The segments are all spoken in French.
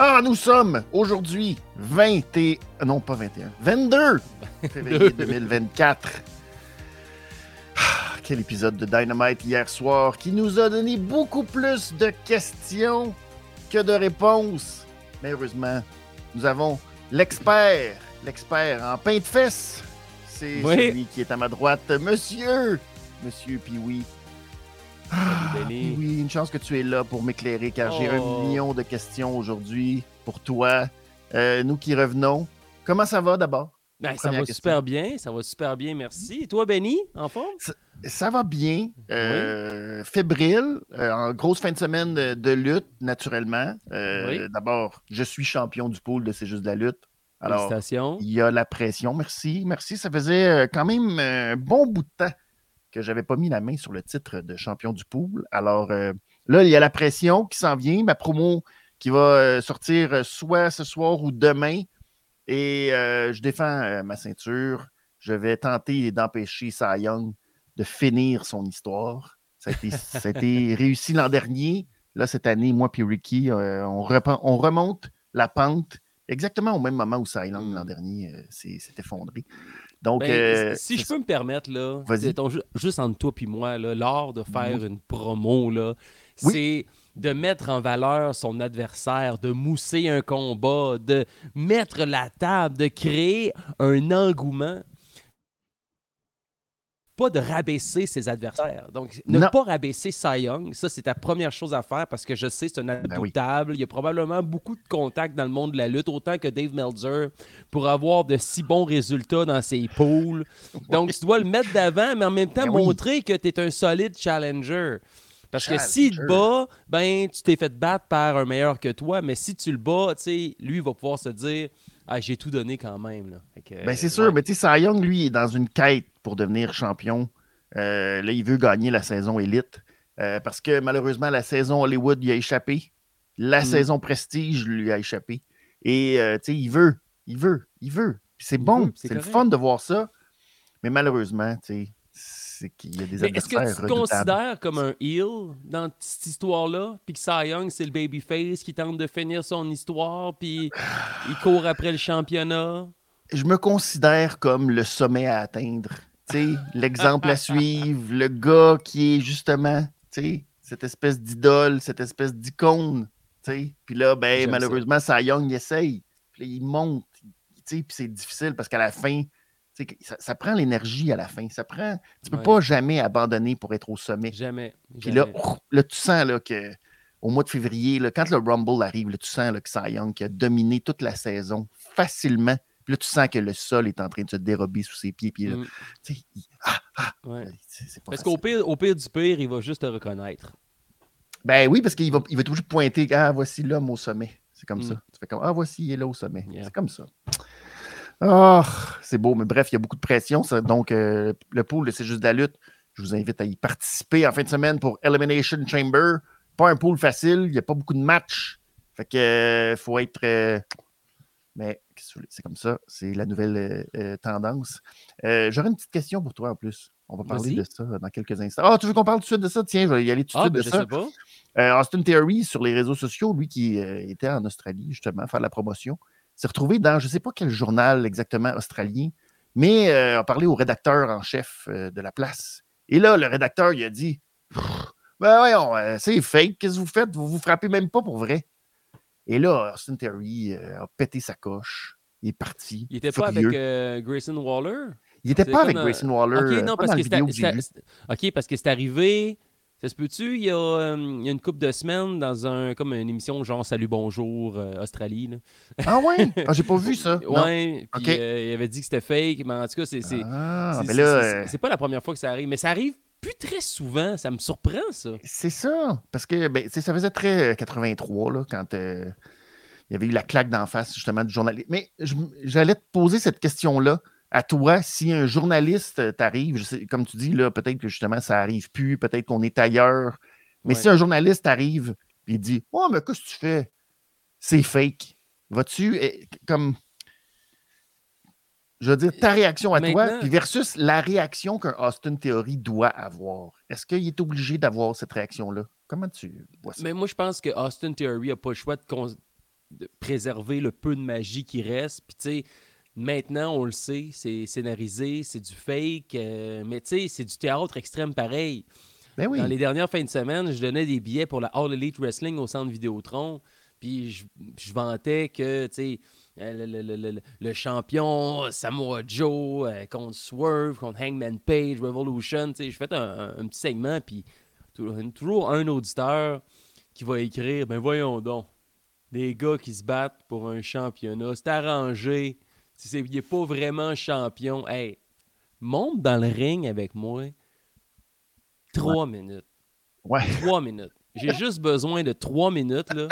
Ah, nous sommes aujourd'hui 20 et... Non, pas 21. 22 février 2024. Ah, quel épisode de Dynamite hier soir qui nous a donné beaucoup plus de questions que de réponses. Mais heureusement, nous avons l'expert, l'expert en pain de fesses. C'est Oui. celui qui est à ma droite, monsieur, monsieur Pioui. Ah, oui, une chance que tu es là pour m'éclairer car j'ai un Oh. million de questions aujourd'hui pour toi. Euh, nous qui revenons. Comment ça va d'abord? Ben, ça va question. super bien, ça va super bien, merci. Et toi, Benny, en forme? Ça va bien. euh, Fébrile. euh, en grosse fin de semaine de, de lutte, naturellement. Oui. D'abord, je suis champion du pool de C'est juste de la lutte. Alors, Félicitations. il y a la pression. Merci. Merci. Ça faisait quand même un bon bout de temps que j'avais pas mis la main sur le titre de champion du pool. Alors euh, là, il y a la pression qui s'en vient. Ma promo qui va euh, sortir euh, soit ce soir ou demain. Et euh, je défends ma ceinture. Je vais tenter d'empêcher Cy Young de finir son histoire. Ça a été, ça a été réussi l'an dernier. Là, cette année, moi et Ricky, euh, on, repen- on remonte la pente exactement au même moment où Cy Young l'an dernier euh, s'est s'est effondré. Donc, Ben, euh, si je peux me permettre, là, ton- juste entre toi et moi, là, l'art de faire une promo, là, Oui. c'est de mettre en valeur son adversaire, de mousser un combat, de mettre la table, de créer un engouement. Pas de rabaisser ses adversaires. Donc, ne Non. pas rabaisser Cy Young, ça, c'est ta première chose à faire parce que je sais, c'est un Ben oui. adoutable. Il y a probablement beaucoup de contacts dans le monde de la lutte, autant que Dave Meltzer, pour avoir de si bons résultats dans ses pools. Donc, tu dois le mettre d'avant, mais en même temps, Ben oui. montrer que tu es un solide challenger. Parce que s'il te bat, ben, tu t'es fait battre par un meilleur que toi, mais si tu le bats, lui, il va pouvoir se dire Ah, j'ai tout donné quand même. Que, Ben, c'est euh, sûr, mais tu sais, Young, lui, est dans une quête pour devenir champion. Euh, là, il veut gagner la saison élite euh, parce que malheureusement, la saison Hollywood lui a échappé. La Mm. saison Prestige lui a échappé. Et euh, tu sais, il veut, il veut, il veut. C'est bon, c'est le fun de voir ça. Mais malheureusement, tu sais, c'est qu'il y a des Mais est-ce que tu te considères comme un heel dans cette histoire-là? Puis que Cy Young, c'est le babyface qui tente de finir son histoire, puis il court après le championnat? je me considère comme le sommet à atteindre. L'exemple à suivre, le gars qui est justement, cette espèce d'idole, cette espèce d'icône. Puis là, ben, malheureusement, Cy Young il essaye. Puis là, il monte. Puis c'est difficile parce qu'à la fin, ça, ça prend l'énergie à la fin. Ça prend. Tu peux Ouais. pas jamais abandonner pour être au sommet. Jamais. Puis là, là, tu sens là, que au mois de février, là, quand le Rumble arrive, là, tu sens là, que Cy Young qui a dominé toute la saison facilement. Puis là, tu sens que le sol est en train de se dérober sous ses pieds. Puis là, Mm. tu sais, il- ah, Ouais. c'est pas Parce facile. qu'au pire, au pire du pire, il va juste te reconnaître. Ben oui, parce qu'il va, il va toujours pointer Ah, voici l'homme au sommet. C'est comme Mm. ça. Tu fais comme Ah, voici, il est là au sommet. Yeah. C'est comme ça. Ah, c'est beau, mais bref, il y a beaucoup de pression. ça. donc, euh, le pool, c'est juste de la lutte. Je vous invite à y participer en fin de semaine pour Elimination Chamber. Pas un pool facile, il n'y a pas beaucoup de matchs. Fait que euh, faut être. euh, mais c'est comme ça, c'est la nouvelle tendance. J'aurais une petite question pour toi en plus. On va parler de ça dans quelques instants. Ah, tu veux qu'on parle tout de suite de ça? Tiens, je vais y aller tout de Ah, suite ben, de je ça. sais pas. Austin Theory, sur les réseaux sociaux, lui qui était en Australie, justement, faire la promotion, s'est retrouvé dans je ne sais pas quel journal exactement australien, mais euh, a parlé au rédacteur en chef euh, de la place. Et là, le rédacteur, il a dit Ben voyons, euh, c'est fake, qu'est-ce que vous faites? Vous vous frappez même pas pour vrai. Et là, Austin euh, a pété sa coche. Il est parti. Il était pas avec Grayson Waller? Il n'était pas avec Grayson Waller. Ok, non, parce que vidéo que ok, parce que c'est arrivé. Ça se peut-tu, il y a, euh, il y a une couple de semaines dans un comme une émission genre Salut Bonjour euh, Australie. Là. Ah ouais? Ah, j'ai pas vu ça. Ouais, puis euh, il avait dit que c'était fake, mais en tout cas, c'est c'est- Ah, c'est- euh, pas la première fois que ça arrive, mais ça arrive plus très souvent. Ça me surprend, ça. C'est ça. Parce que ben, ça faisait très euh, 83 là, quand euh, il y avait eu la claque d'en face justement du journaliste. Mais j'allais te poser cette question-là à toi. Si un journaliste euh, t'arrive, comme tu dis, là, peut-être que justement ça arrive plus, peut-être qu'on est ailleurs. Mais Ouais. si un journaliste arrive et dit Oh, mais qu'est-ce que tu fais? C'est fake. Vas-tu eh, comme je veux dire, ta réaction à toi, puis versus la réaction qu'un Austin Theory doit avoir. Est-ce qu'il est obligé d'avoir cette réaction-là? Comment tu vois ça? Mais moi, je pense que Austin Theory n'a pas le choix de, de préserver le peu de magie qui reste. Puis, tu sais, maintenant, on le sait, c'est scénarisé, c'est du fake, euh, mais tu sais, c'est du théâtre extrême pareil. Ben oui. Dans les dernières fins de semaine, je donnais des billets pour la All Elite Wrestling au centre Vidéotron. Puis je, je vantais que, tu sais, euh, le, le- le- le- le champion Samoa Joe euh, contre Swerve, contre Hangman Page, Revolution. tu sais, Je fais un, un- un petit segment, puis tou- toujours un auditeur qui va écrire Ben voyons donc, des gars qui se battent pour un championnat, c'est arrangé. Si c'est- il n'est pas vraiment champion, hey, monte dans le ring avec moi. Trois minutes. Ouais. Trois minutes. J'ai juste besoin de trois minutes, là.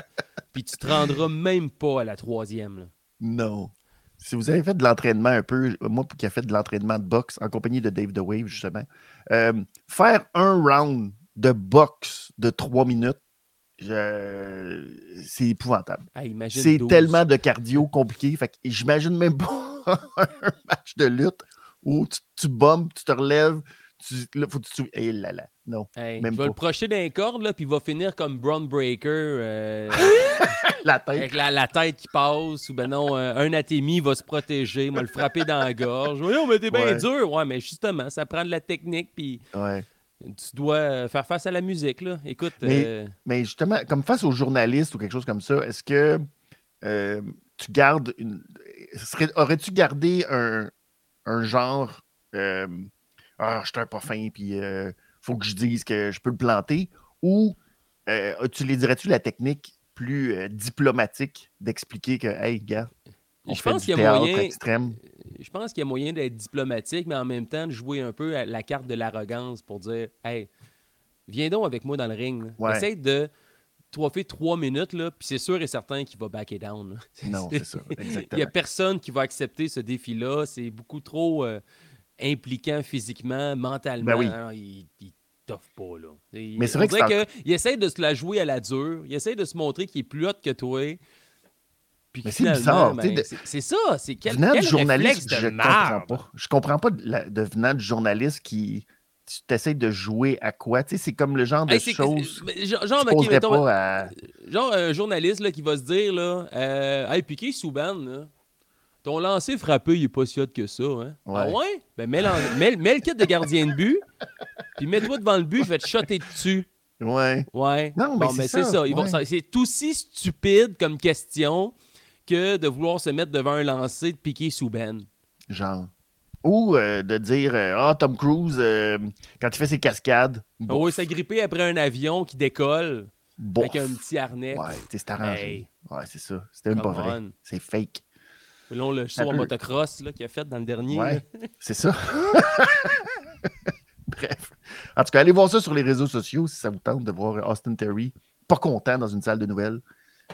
Puis tu te rendras même pas à la troisième, là. Non. Si vous avez fait de l'entraînement un peu, moi qui ai fait de l'entraînement de boxe en compagnie de Dave The Wave, justement, euh, faire un round de boxe de trois minutes, je- c'est épouvantable. Hey, imagine C'est 12. tellement de cardio compliqué. Fait j'imagine même pas un match de lutte où tu, tu bombes, tu te relèves, tu, là, faut que tu. Eh là là, non. Hey, même il va pas. le projeter d'un corde, là, puis il va finir comme Braun Breaker, euh, La tête. avec la, la tête qui passe, ou ben non, euh, un atémie va se protéger, va le frapper dans la gorge. Voyons, mais t'es bien Ouais. dur. Ouais, mais justement, ça prend de la technique, puis Ouais. Tu dois euh, faire face à la musique, là. Écoute, Mais- euh, Mais justement, comme face aux journalistes ou quelque chose comme ça, est-ce que euh, tu gardes une. Aurais-tu gardé un, un genre euh, Ah, je suis un pas fin, puis faut que je dise que je peux le planter? Ou euh, utiliserais-tu la technique plus diplomatique d'expliquer que, hey, gars, on je fait pense qu'il y a moyen. extrême? Je pense qu'il y a moyen d'être diplomatique, mais en même temps de jouer un peu à la carte de l'arrogance pour dire Hey, viens donc avec moi dans le ring. Ouais. Essaye de fait trois minutes, là, puis c'est sûr et certain qu'il va backer down. Non, c'est ça, Il n'y exactement. a personne qui va accepter ce défi-là. C'est beaucoup trop euh, impliquant physiquement, mentalement. Ben oui. Alors, il, il toffe pas, là. Il- Mais c'est vrai que qu'il essaie de se la jouer à la dure. Il essaie de se montrer qu'il est plus hot que toi. C'est bizarre, ben, c'est- ça. C'est quel, venant quel de journaliste, de je marde? comprends pas. Je comprends pas de, la- de venant de journaliste qui tu t'essayes de jouer à quoi? Tu sais, c'est comme le genre de Hey, choses genre, que genre, mettons, à... un journaliste là, qui va se dire là, euh, Hey, Piqué Souban, là, ton lancer frappé, il est pas si hot que ça. Hein? Ah Ouais. Ben, mets, l'en- mets- mets le kit de gardien de but, puis mets-toi devant le but, fais te shotter dessus. Ouais. Ouais. Non, mais Bon, c'est mais c'est ça, ouais. ça- C'est aussi stupide comme question que de vouloir se mettre devant un lancer de Piqué Souban. Genre. Ou euh, de dire euh, Ah, Tom Cruise, euh, quand il fait ses cascades, On bof, s'agripper après un avion qui décolle bof. avec un petit harnais. Ouais, c'est arrangé. Hey. Ouais, c'est ça. C'était même pas vrai. C'est fake. Là, le en peut- motocross qu'il a fait dans le dernier. Ouais, c'est ça. Bref. En tout cas, allez voir ça sur les réseaux sociaux si ça vous tente de voir Austin Terry pas content dans une salle de nouvelles.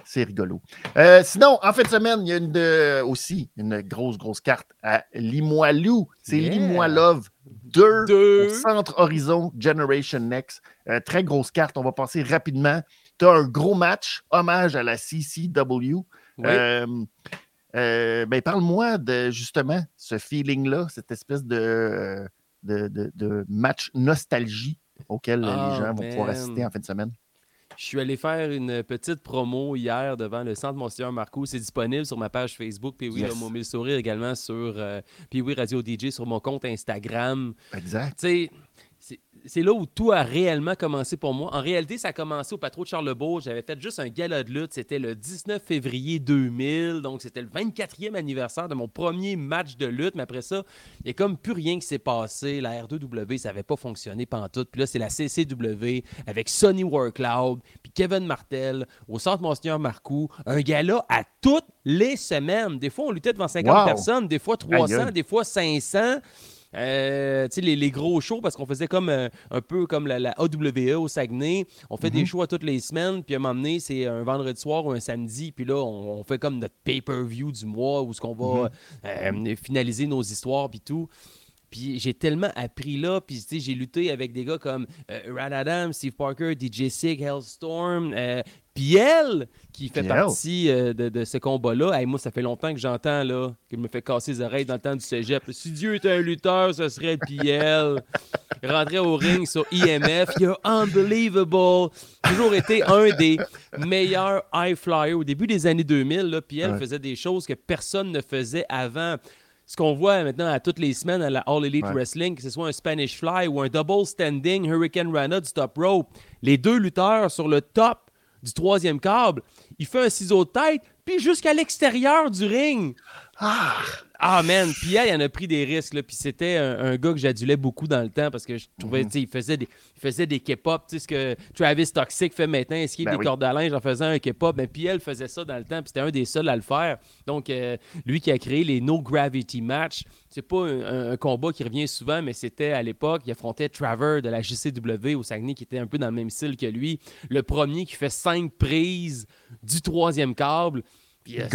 C'est rigolo. Euh, sinon, en fin de semaine, il y a une de- aussi une grosse, grosse carte à Limoilou. C'est Yeah. Limoilove 2 Deux. au Centre Horizon Generation Next. Euh, très grosse carte. On va passer rapidement. Tu as un gros match, hommage à la CCW. Oui. Euh, ben, parle-moi de justement ce feeling-là, cette espèce de, de, de- de match nostalgie auquel Oh, les gens vont pouvoir assister en fin de semaine. Je suis allé faire une petite promo hier devant le Centre Monseigneur Marco. C'est disponible sur ma page Facebook. Puis oui, Yes. mot mille sourire également sur euh, Puis oui, Radio DJ sur mon compte Instagram. Exact. Tu sais, c'est- là où tout a réellement commencé pour moi. En réalité, ça a commencé au Patro de Charlebourg. J'avais fait juste un gala de lutte. C'était le 19 février 2000. Donc, c'était le 24e anniversaire de mon premier match de lutte. Mais après ça, il n'y a comme plus rien qui s'est passé. La R2W, ça n'avait pas fonctionné tout. Puis là, c'est la CCW avec Sonny Workloud, puis Kevin Martel au Centre Monseigneur Marcoux. Un gala à toutes les semaines. Des fois, on luttait devant 50 Wow. personnes, des fois 300, Aïe, aïe. des fois 500. Euh, les, les gros shows, parce qu'on faisait comme euh, un peu comme la, la AWE au Saguenay. On fait des Mhm. shows à toutes les semaines, puis à un moment donné, c'est un vendredi soir ou un samedi, puis là, on, on fait comme notre pay-per-view du mois où ce qu'on va euh, finaliser nos histoires, puis tout. Puis j'ai tellement appris là, puis j'ai lutté avec des gars comme euh, Rad Adam, Steve Parker, DJ Sig, Hellstorm, euh, Piel, qui fait Piel. partie euh, de, de ce combat-là. Hey, moi, ça fait longtemps que j'entends là, qu'il me fait casser les oreilles dans le temps du cégep. Si Dieu était un lutteur, ce serait Piel. rentrait au ring sur IMF. You're unbelievable. Toujours été un des meilleurs high flyers au début des années 2000. Là, puis elle faisait des choses que personne ne faisait avant ce qu'on voit maintenant à toutes les semaines à la All Elite Wrestling, que ce soit un Spanish Fly ou un Double Standing Hurricane Rana du top rope, les deux lutteurs sur le top du troisième câble, il fait un ciseau de tête, puis jusqu'à l'extérieur du ring. Ah! Ah, man. Puis elle, il en a pris des risques. Puis c'était un, gars que j'adulais beaucoup dans le temps parce que je trouvais, mhm. tu sais, il faisait des, il faisait des K-pop. Tu sais, ce que Travis Toxic fait maintenant, est-ce qu'il ben des cordes à linge en faisant un K-pop? Ben, puis elle faisait ça dans le temps. Puis c'était un des seuls à le faire. Donc, euh, lui qui a créé les No Gravity Match, c'est pas un, combat qui revient souvent, mais c'était à l'époque, il affrontait Traver de la JCW au Saguenay qui était un peu dans le même style que lui. Le premier qui fait cinq prises du troisième câble. Puis, euh,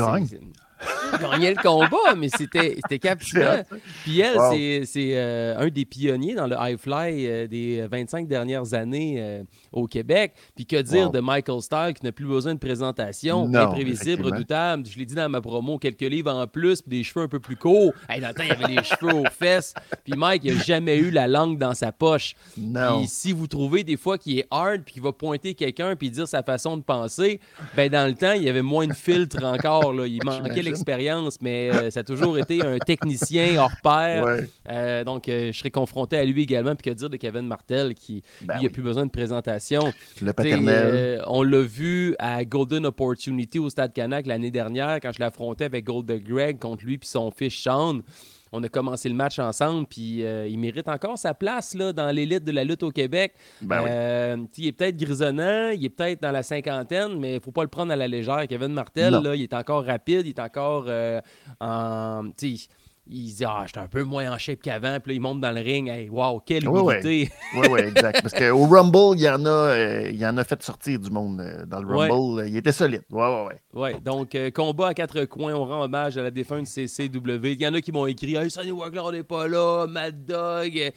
gagnait le combat, mais c'était captivant. Puis elle, c'est euh, un des pionniers dans le high fly euh, des 25 dernières années euh, au Québec. Puis que dire de Michael Starr qui n'a plus besoin de présentation, imprévisible, redoutable. Je l'ai dit dans ma promo, quelques livres en plus, puis des cheveux un peu plus courts. Hey, dans le temps, il y avait les cheveux aux fesses. Puis Mike, il n'a jamais eu la langue dans sa poche. Non. Puis si vous trouvez des fois qu'il est hard, puis qu'il va pointer quelqu'un, puis dire sa façon de penser, ben dans le temps, il y avait moins de filtres encore. Là. Il manquait l'expérience, mais euh, ça a toujours été un technicien hors pair. Euh, donc, euh, je serais confronté à lui également. Puis que dire de Kevin Martel, qui ben lui, plus besoin de présentation. Le paternel. on l'a vu à Golden Opportunity au Stade Canac l'année dernière, quand je l'affrontais avec Golden Greg contre lui puis son fils Sean on a commencé le match ensemble, puis il mérite encore sa place là, dans l'élite de la lutte au Québec. Ben il est peut-être grisonnant, il est peut-être dans la cinquantaine, mais il ne faut pas le prendre à la légère. Kevin Martel, là, il est encore rapide, il est encore en il se dit Ah, j'étais un peu moins en shape qu'avant. Puis là, il monte dans le ring. Hey, wow, quelle humilité. Oui, oui, exact. Parce qu'au Rumble, il y, en a, euh, il y en a fait sortir du monde euh, dans le Rumble. Il était solide. Oui, oui, oui. Ouais, donc, euh, combat à quatre coins. On rend hommage à la défunte CCW. Il y en a qui m'ont écrit Hey, Sonny Wagler n'est pas là. Mad Dog.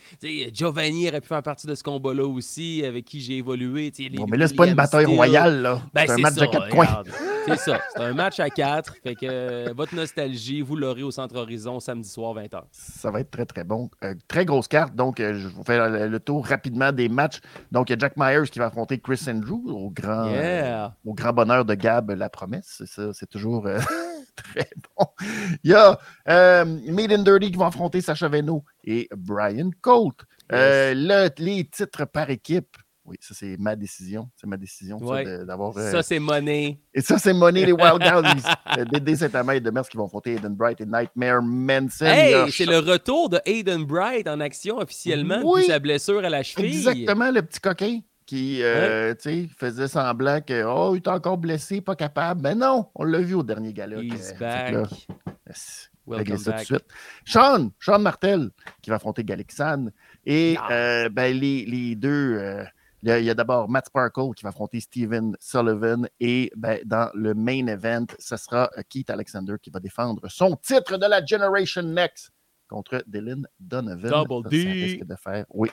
Giovanni aurait pu faire partie de ce combat-là aussi, avec qui j'ai évolué. Bon, mais là, c'est pas une bataille royale. là. Ben, c'est un match à quatre coins. c'est ça. C'est un match à quatre. Fait que votre nostalgie, vous l'aurez au Centre Horizon samedi soir, 20h. Ça va être très, très bon. Euh, très grosse carte. Donc, euh, je vous fais le, tour rapidement des matchs. Donc, il y a Jack Myers qui va affronter Chris Andrew au grand, euh, au grand bonheur de Gab, la promesse. Ça, c'est toujours très bon. Il y a Made in Dirty qui va affronter Sacha Veno et Brian Colt. les titres par équipe. Oui, ça, c'est ma décision. C'est ma décision d'avoir. ça, euh, c'est money. Et ça, c'est money, les Wild Guys. Dès Saint-Amand de Mers qui vont affronter Aiden Bright et Nightmare Manson. Hey, c'est le retour de Aiden Bright en action officiellement oui, sa blessure à la cheville. Exactement, le petit coquin qui euh, faisait semblant que oh, il est encore blessé, pas capable. Mais non, on l'a vu au dernier gala. He's back. Welcome ça tout de suite. Sean, Sean Martel qui va affronter Galexan. Et euh, ben, les, les deux. Il y a, d'abord Matt Sparkle qui va affronter Steven Sullivan et ben, dans le main event, ce sera Keith Alexander qui va défendre son titre de la Generation Next contre Dylan Donovan. Double D. Ça risque de faire, oui,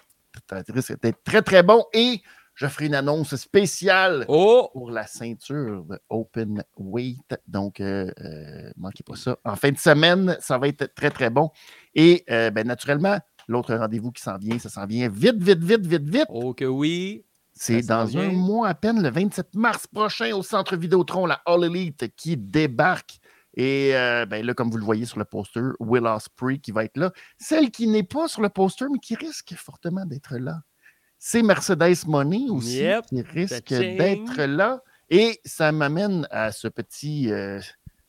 ça risque d'être très très bon et je ferai une annonce spéciale oh! pour la ceinture de Open Weight. Donc, euh, euh, manquez pas ça. En fin de semaine, ça va être très très bon. Et euh, ben, naturellement, L'autre rendez-vous qui s'en vient, ça s'en vient vite, vite, vite, vite, vite. Oh que oui. C'est dans un mois à peine, le 27 mars prochain, au Centre Vidéotron, la All Elite qui débarque. Et euh, ben là, comme vous le voyez sur le poster, Will Ospreay qui va être là. Celle qui n'est pas sur le poster, mais qui risque fortement d'être là, c'est Mercedes Money aussi, qui risque d'être là. Et ça m'amène à ce petit euh,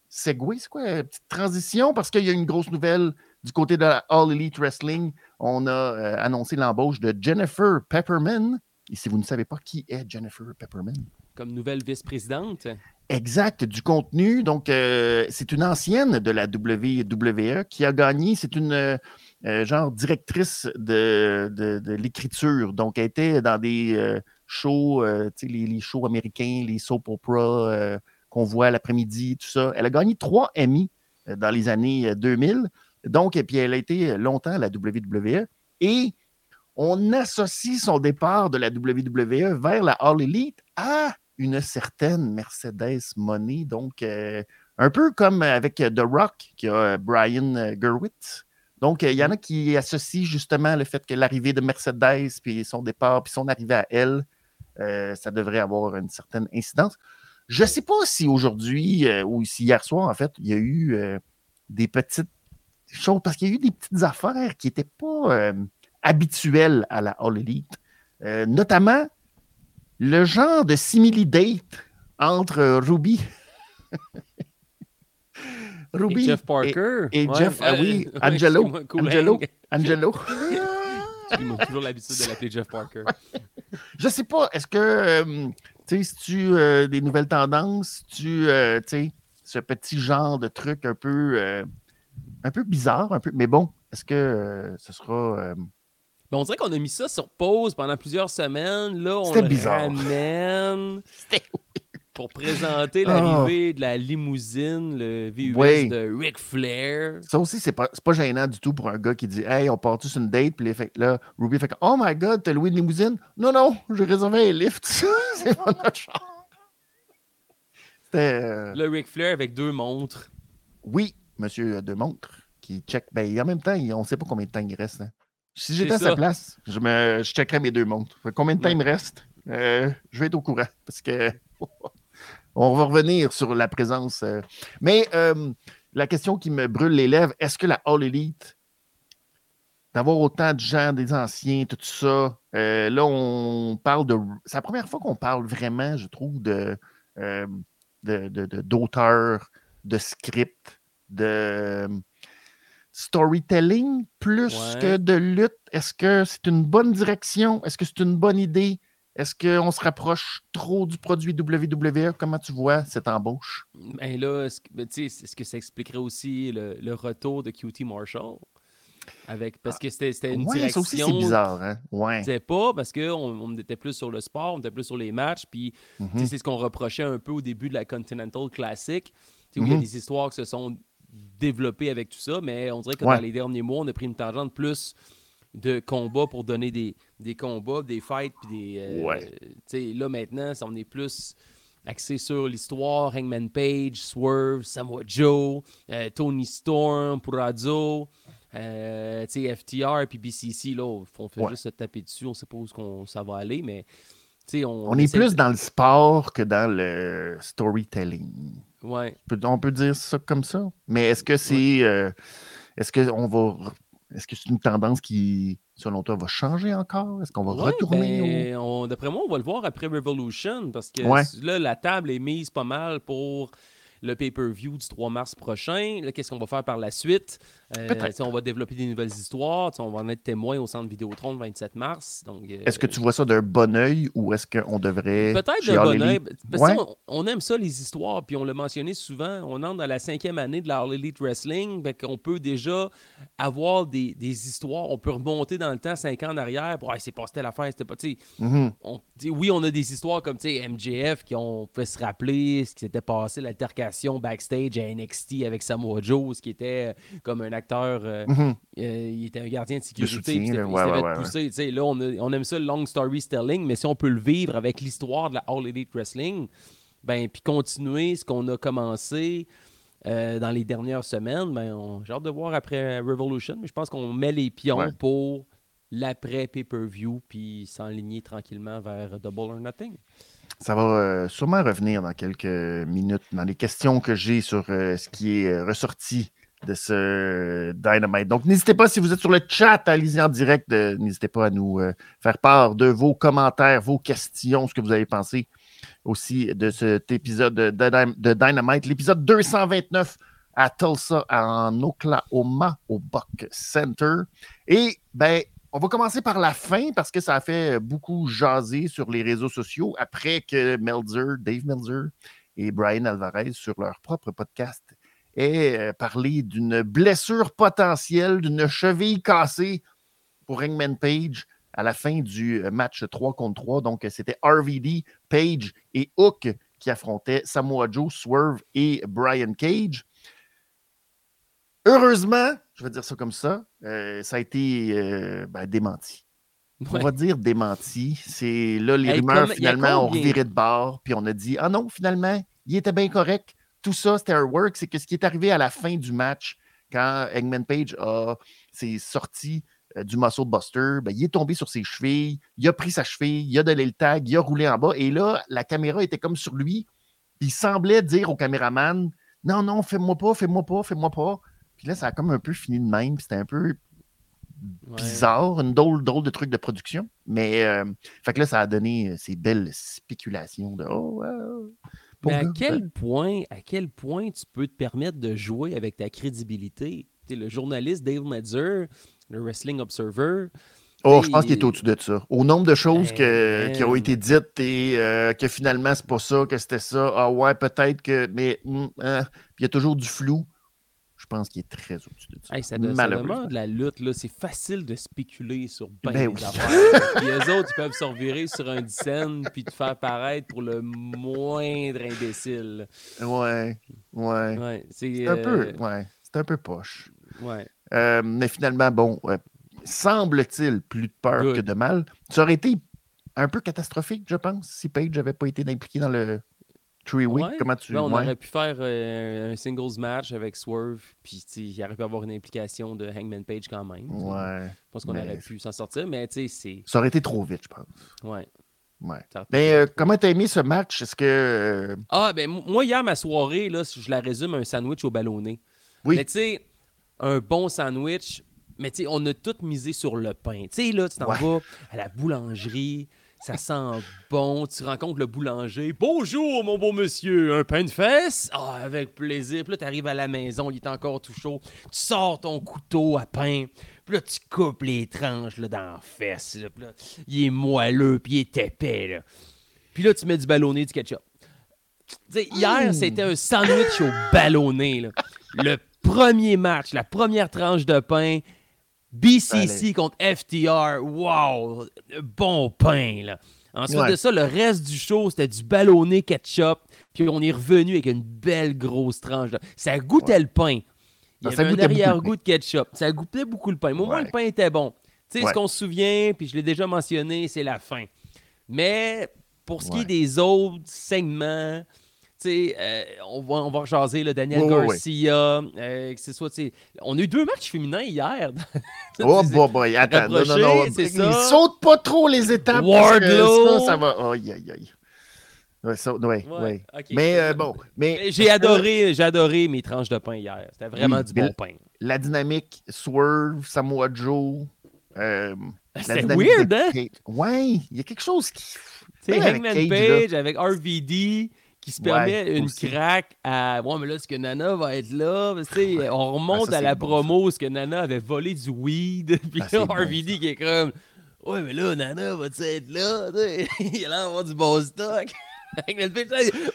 segway, c'est quoi, une petite transition, parce qu'il y a une grosse nouvelle du côté de la All Elite Wrestling, on a euh, annoncé l'embauche de Jennifer Pepperman. Et si vous ne savez pas qui est Jennifer Pepperman? Comme nouvelle vice-présidente. Exact, du contenu. Donc, euh, c'est une ancienne de la WWE qui a gagné. C'est une euh, genre directrice de, de, l'écriture. Donc, elle était dans des shows, les, les, shows américains, les soap opera qu'on voit l'après-midi, tout ça. Elle a gagné trois Emmy dans les années 2000. Donc, et puis elle a été longtemps à la WWE. Et on associe son départ de la WWE vers la All Elite à une certaine Mercedes Money. Donc, euh, un peu comme avec The Rock, qui a Brian Gerwitz. Donc, il y en a qui associent justement le fait que l'arrivée de Mercedes, puis son départ, puis son arrivée à elle, euh, ça devrait avoir une certaine incidence. Je ne sais pas si aujourd'hui, euh, ou si hier soir, en fait, il y a eu euh, des petites choses, parce qu'il y a eu des petites affaires qui n'étaient pas euh, habituelles à la All Elite. Euh, notamment, le genre de simili-date entre Ruby. Ruby Et Jeff Parker. et Ouais. Jeff- ah oui, Angelo. Angelo. Angelo. Il a toujours l'habitude de l'appeler Jeff Parker. Je sais pas, est-ce que, euh, tu sais, si tu euh, des nouvelles tendances, tu, euh, tu sais, ce petit genre de truc un peu, un peu bizarre, un peu, mais bon, est-ce que euh, ce sera. euh, Mais on dirait qu'on a mis ça sur pause pendant plusieurs semaines. Là, on C'était le bizarre. ramène C'était pour présenter l'arrivée de la limousine, le VUS Oui. de Ric Flair. Ça aussi, c'est pas, pas gênant du tout pour un gars qui dit Hey, on part tous une date, puis fait- là, Ruby fait Oh my god, t'as loué une limousine? Non, non, j'ai réservé un lift. c'est pas notre. C'était. euh, Le Ric Flair avec deux montres. Oui, monsieur de montre, qui check. Ben, en même temps, on ne sait pas combien de temps il reste. hein. Si j'étais à sa place, je, me, je checkerais mes deux montres. Combien de temps Ouais. il me reste? Euh, je vais être au courant parce que on va revenir sur la présence. euh. Mais euh, la question qui me brûle les lèvres, est-ce que la All Elite, d'avoir autant de gens, des anciens, tout ça, euh, là, on parle de. C'est la première fois qu'on parle vraiment, je trouve, de, de, de- de script, de storytelling plus Ouais. que de lutte? Est-ce que c'est une bonne direction? Est-ce que c'est une bonne idée? Est-ce qu'on se rapproche trop du produit WWE? Comment tu vois cette embauche? Ben là, est-ce que, ben, tu sais, est-ce que ça expliquerait aussi le, le retour de QT Marshall? Avec, parce que c'était, c'était une Ouais, ça direction. aussi, c'est bizarre. Hein? Ouais. C'est pas parce qu'on on était plus sur le sport, on était plus sur les matchs, puis Mhm. c'est ce qu'on reprochait un peu au début de la Continental Classic. Tu sais, où il y a Mhm. des histoires qui se sont développées avec tout ça, mais on dirait que Ouais. dans les derniers mois, on a pris une tangente plus de combats pour donner des, des combats, des fights, puis des. euh, Ouais. là maintenant, on est plus axé sur l'histoire, Hangman Page, Swerve, Samoa Joe, euh, Tony Storm, Purazo, euh, FTR puis BCC, là, on fait Ouais. juste se taper dessus, on sait pas où ça va aller, mais on, On est plus de- dans le sport que dans le storytelling. Ouais. On peut dire ça comme ça. Mais est-ce que c'est. euh, est-ce qu'on va. Est-ce que c'est une tendance qui, selon toi, va changer encore? Est-ce qu'on va Ouais, retourner ben, on- D'après moi, on va le voir après Revolution parce que là, la table est mise pas mal pour le pay-per-view du 3 mars prochain. Qu'est-ce qu'on va faire par la suite? Euh, on va développer des nouvelles histoires. On va en être témoin au centre Vidéotron le 27 mars. Donc, euh, Est-ce que tu vois ça d'un bon œil ou est-ce qu'on devrait. Peut-être All bon oeil. Parce Ouais. on, on aime ça, les histoires, puis on l'a mentionné souvent. On entre dans la cinquième année de la All Elite Wrestling. Qu'on peut déjà avoir des, des histoires. On peut remonter dans le temps, cinq ans en arrière. Pour, c'est pas telle affaire, c'était pas. on- sais, oui, on a des histoires comme MJF qui ont fait se rappeler ce qui s'était passé, l'altercation backstage à NXT avec Samoa Joe, ce qui était euh, comme un acteur. euh, Mhm. euh, il était un gardien de sécurité. il s'était- Ouais, ouais, ouais, sais, Là, on, a- on aime ça, le long story telling, mais si on peut le vivre avec l'histoire de la All Elite Wrestling, ben, puis continuer ce qu'on a commencé euh, dans les dernières semaines, ben, j'ai hâte de voir après Revolution, mais je pense qu'on met les pions pour l'après pay-per-view, puis s'enligner tranquillement vers Double or Nothing. Ça va euh, sûrement revenir dans quelques minutes dans les questions que j'ai sur euh, ce qui est euh, ressorti de ce Dynamite. Donc, n'hésitez pas, si vous êtes sur le chat, allez-y en direct. n'hésitez pas à nous faire part de vos commentaires, vos questions, ce que vous avez pensé aussi de cet épisode de, de Dynamite, l'épisode 229 à Tulsa, en Oklahoma, au Buck Center. Et, ben, on va commencer par la fin parce que ça a fait beaucoup jaser sur les réseaux sociaux après que Melzer, Dave Melzer et Brian Alvarez, sur leur propre podcast, aient euh, parlé d'une blessure potentielle, d'une cheville cassée pour Hangman Page à la fin du euh, match 3 contre 3. Donc, euh, c'était RVD, Page et Hook qui affrontaient Samoa Joe, Swerve et Brian Cage. Heureusement, je vais dire ça comme ça, euh, ça a été euh, ben, démenti. On va dire démenti. C'est là, les Hey, rumeurs, comme- finalement, ont combien- reviré de bord, puis on a dit Ah non, finalement, il était bien correct. Tout ça, c'était un work. C'est que ce qui est arrivé à la fin du match, quand Eggman Page s'est sorti euh, du Muscle Buster, ben, il est tombé sur ses chevilles, il a pris sa cheville, il a donné le tag, il a roulé en bas, et là, la caméra était comme sur lui. Il semblait dire au caméraman Non, non, fais-moi pas, fais-moi pas, fais-moi pas. Puis là, ça a comme un peu fini de même. C'était un peu bizarre, une drôle, drôle de truc de production. Mais euh, fait que là, ça a donné euh, ces belles spéculations de Oh, Mais à quel point, à quel point tu peux te permettre de jouer avec ta crédibilité? Tu le journaliste Dave Medzer, le Wrestling Observer. Oh, je pense qu'il est au-dessus de ça. Au nombre de choses que, qui ont été dites et euh, que finalement, c'est pas ça, que c'était ça. Ah ouais, peut-être que. Mais hmm, hein, il y a toujours du flou pense qu'il est très au-dessus de ça. ça, demande de la lutte. Là. C'est facile de spéculer sur ben, ben affaires. puis eux autres, ils peuvent se revirer sur un scène puis te faire paraître pour le moindre imbécile. Ouais, ouais. ouais c'est un, peu, euh, ouais, un peu poche. Ouais. Euh, mais finalement, bon, semble-t-il plus de peur que de mal. Ça aurait été un peu catastrophique, je pense, si Page n'avait pas été impliqué dans le, comment tu. on aurait pu faire euh, un singles match avec Swerve, puis il aurait pu avoir une implication de Hangman Page quand même. Ouais. Je pense qu'on aurait pu s'en sortir, mais tu sais, c'est. Ça aurait été trop vite, je pense. Ouais. Ouais. Mais euh, comment t'as aimé ce match? Est-ce que. Euh, ah, ben, moi, hier, ma soirée, là, je la résume un sandwich au ballonné. Oui. Mais tu sais, un bon sandwich, mais tu sais, on a tout misé sur le pain. Tu sais, là, tu t'en vas à la boulangerie, ça sent bon. Tu rencontres le boulanger. Bonjour, mon beau monsieur. Un pain de fesses? Ah, avec plaisir. Puis là, tu arrives à la maison, il est encore tout chaud. Tu sors ton couteau à pain. Puis là, tu coupes les tranches là, dans la fesse. Puis là, il est moelleux, puis il est épais. Là. Puis là, tu mets du ballonné, du ketchup. hier, c'était un sandwich au ballonné. Là. Le premier match, la première tranche de pain, BCC contre FTR, wow, bon pain, là. Ensuite de ça, le reste du show, c'était du ballonné ketchup. Puis on est revenu avec une belle grosse tranche. Ça goûtait le pain. Il y avait un arrière-goût de ketchup. Ça goûtait beaucoup le pain. Mais au moins, le pain était bon. Tu sais, ce qu'on se souvient, puis je l'ai déjà mentionné, c'est la fin. Mais pour ce qui est des autres segments, euh, on, va, on va rejaser là, Daniel Garcia. Euh, que ce soit, on a eu deux matchs féminins hier. oh, boy, boy, attends. Non, non, non. Ils sautent pas trop les étapes. Wardlow. Ça, ça va. Aïe, aïe, aïe. Ouais, ça, ouais, ouais. Mais euh, bon. Mais, j'ai adoré, j'ai adoré mes tranches de pain hier. C'était vraiment du bon pain. La dynamique Swerve, Samoa Joe. Euh, C'était weird, hein? Ouais, il y a quelque chose qui. Sais, Hangman Page avec RVD qui se permet une craque à. Ouais, mais là, est-ce que Nana va être là? on remonte à la promo, est-ce que Nana avait volé du weed? Puis ah, là, RVD qui est comme. Ouais, mais là, Nana va-tu être là? Il a l'air d'avoir du bon stock.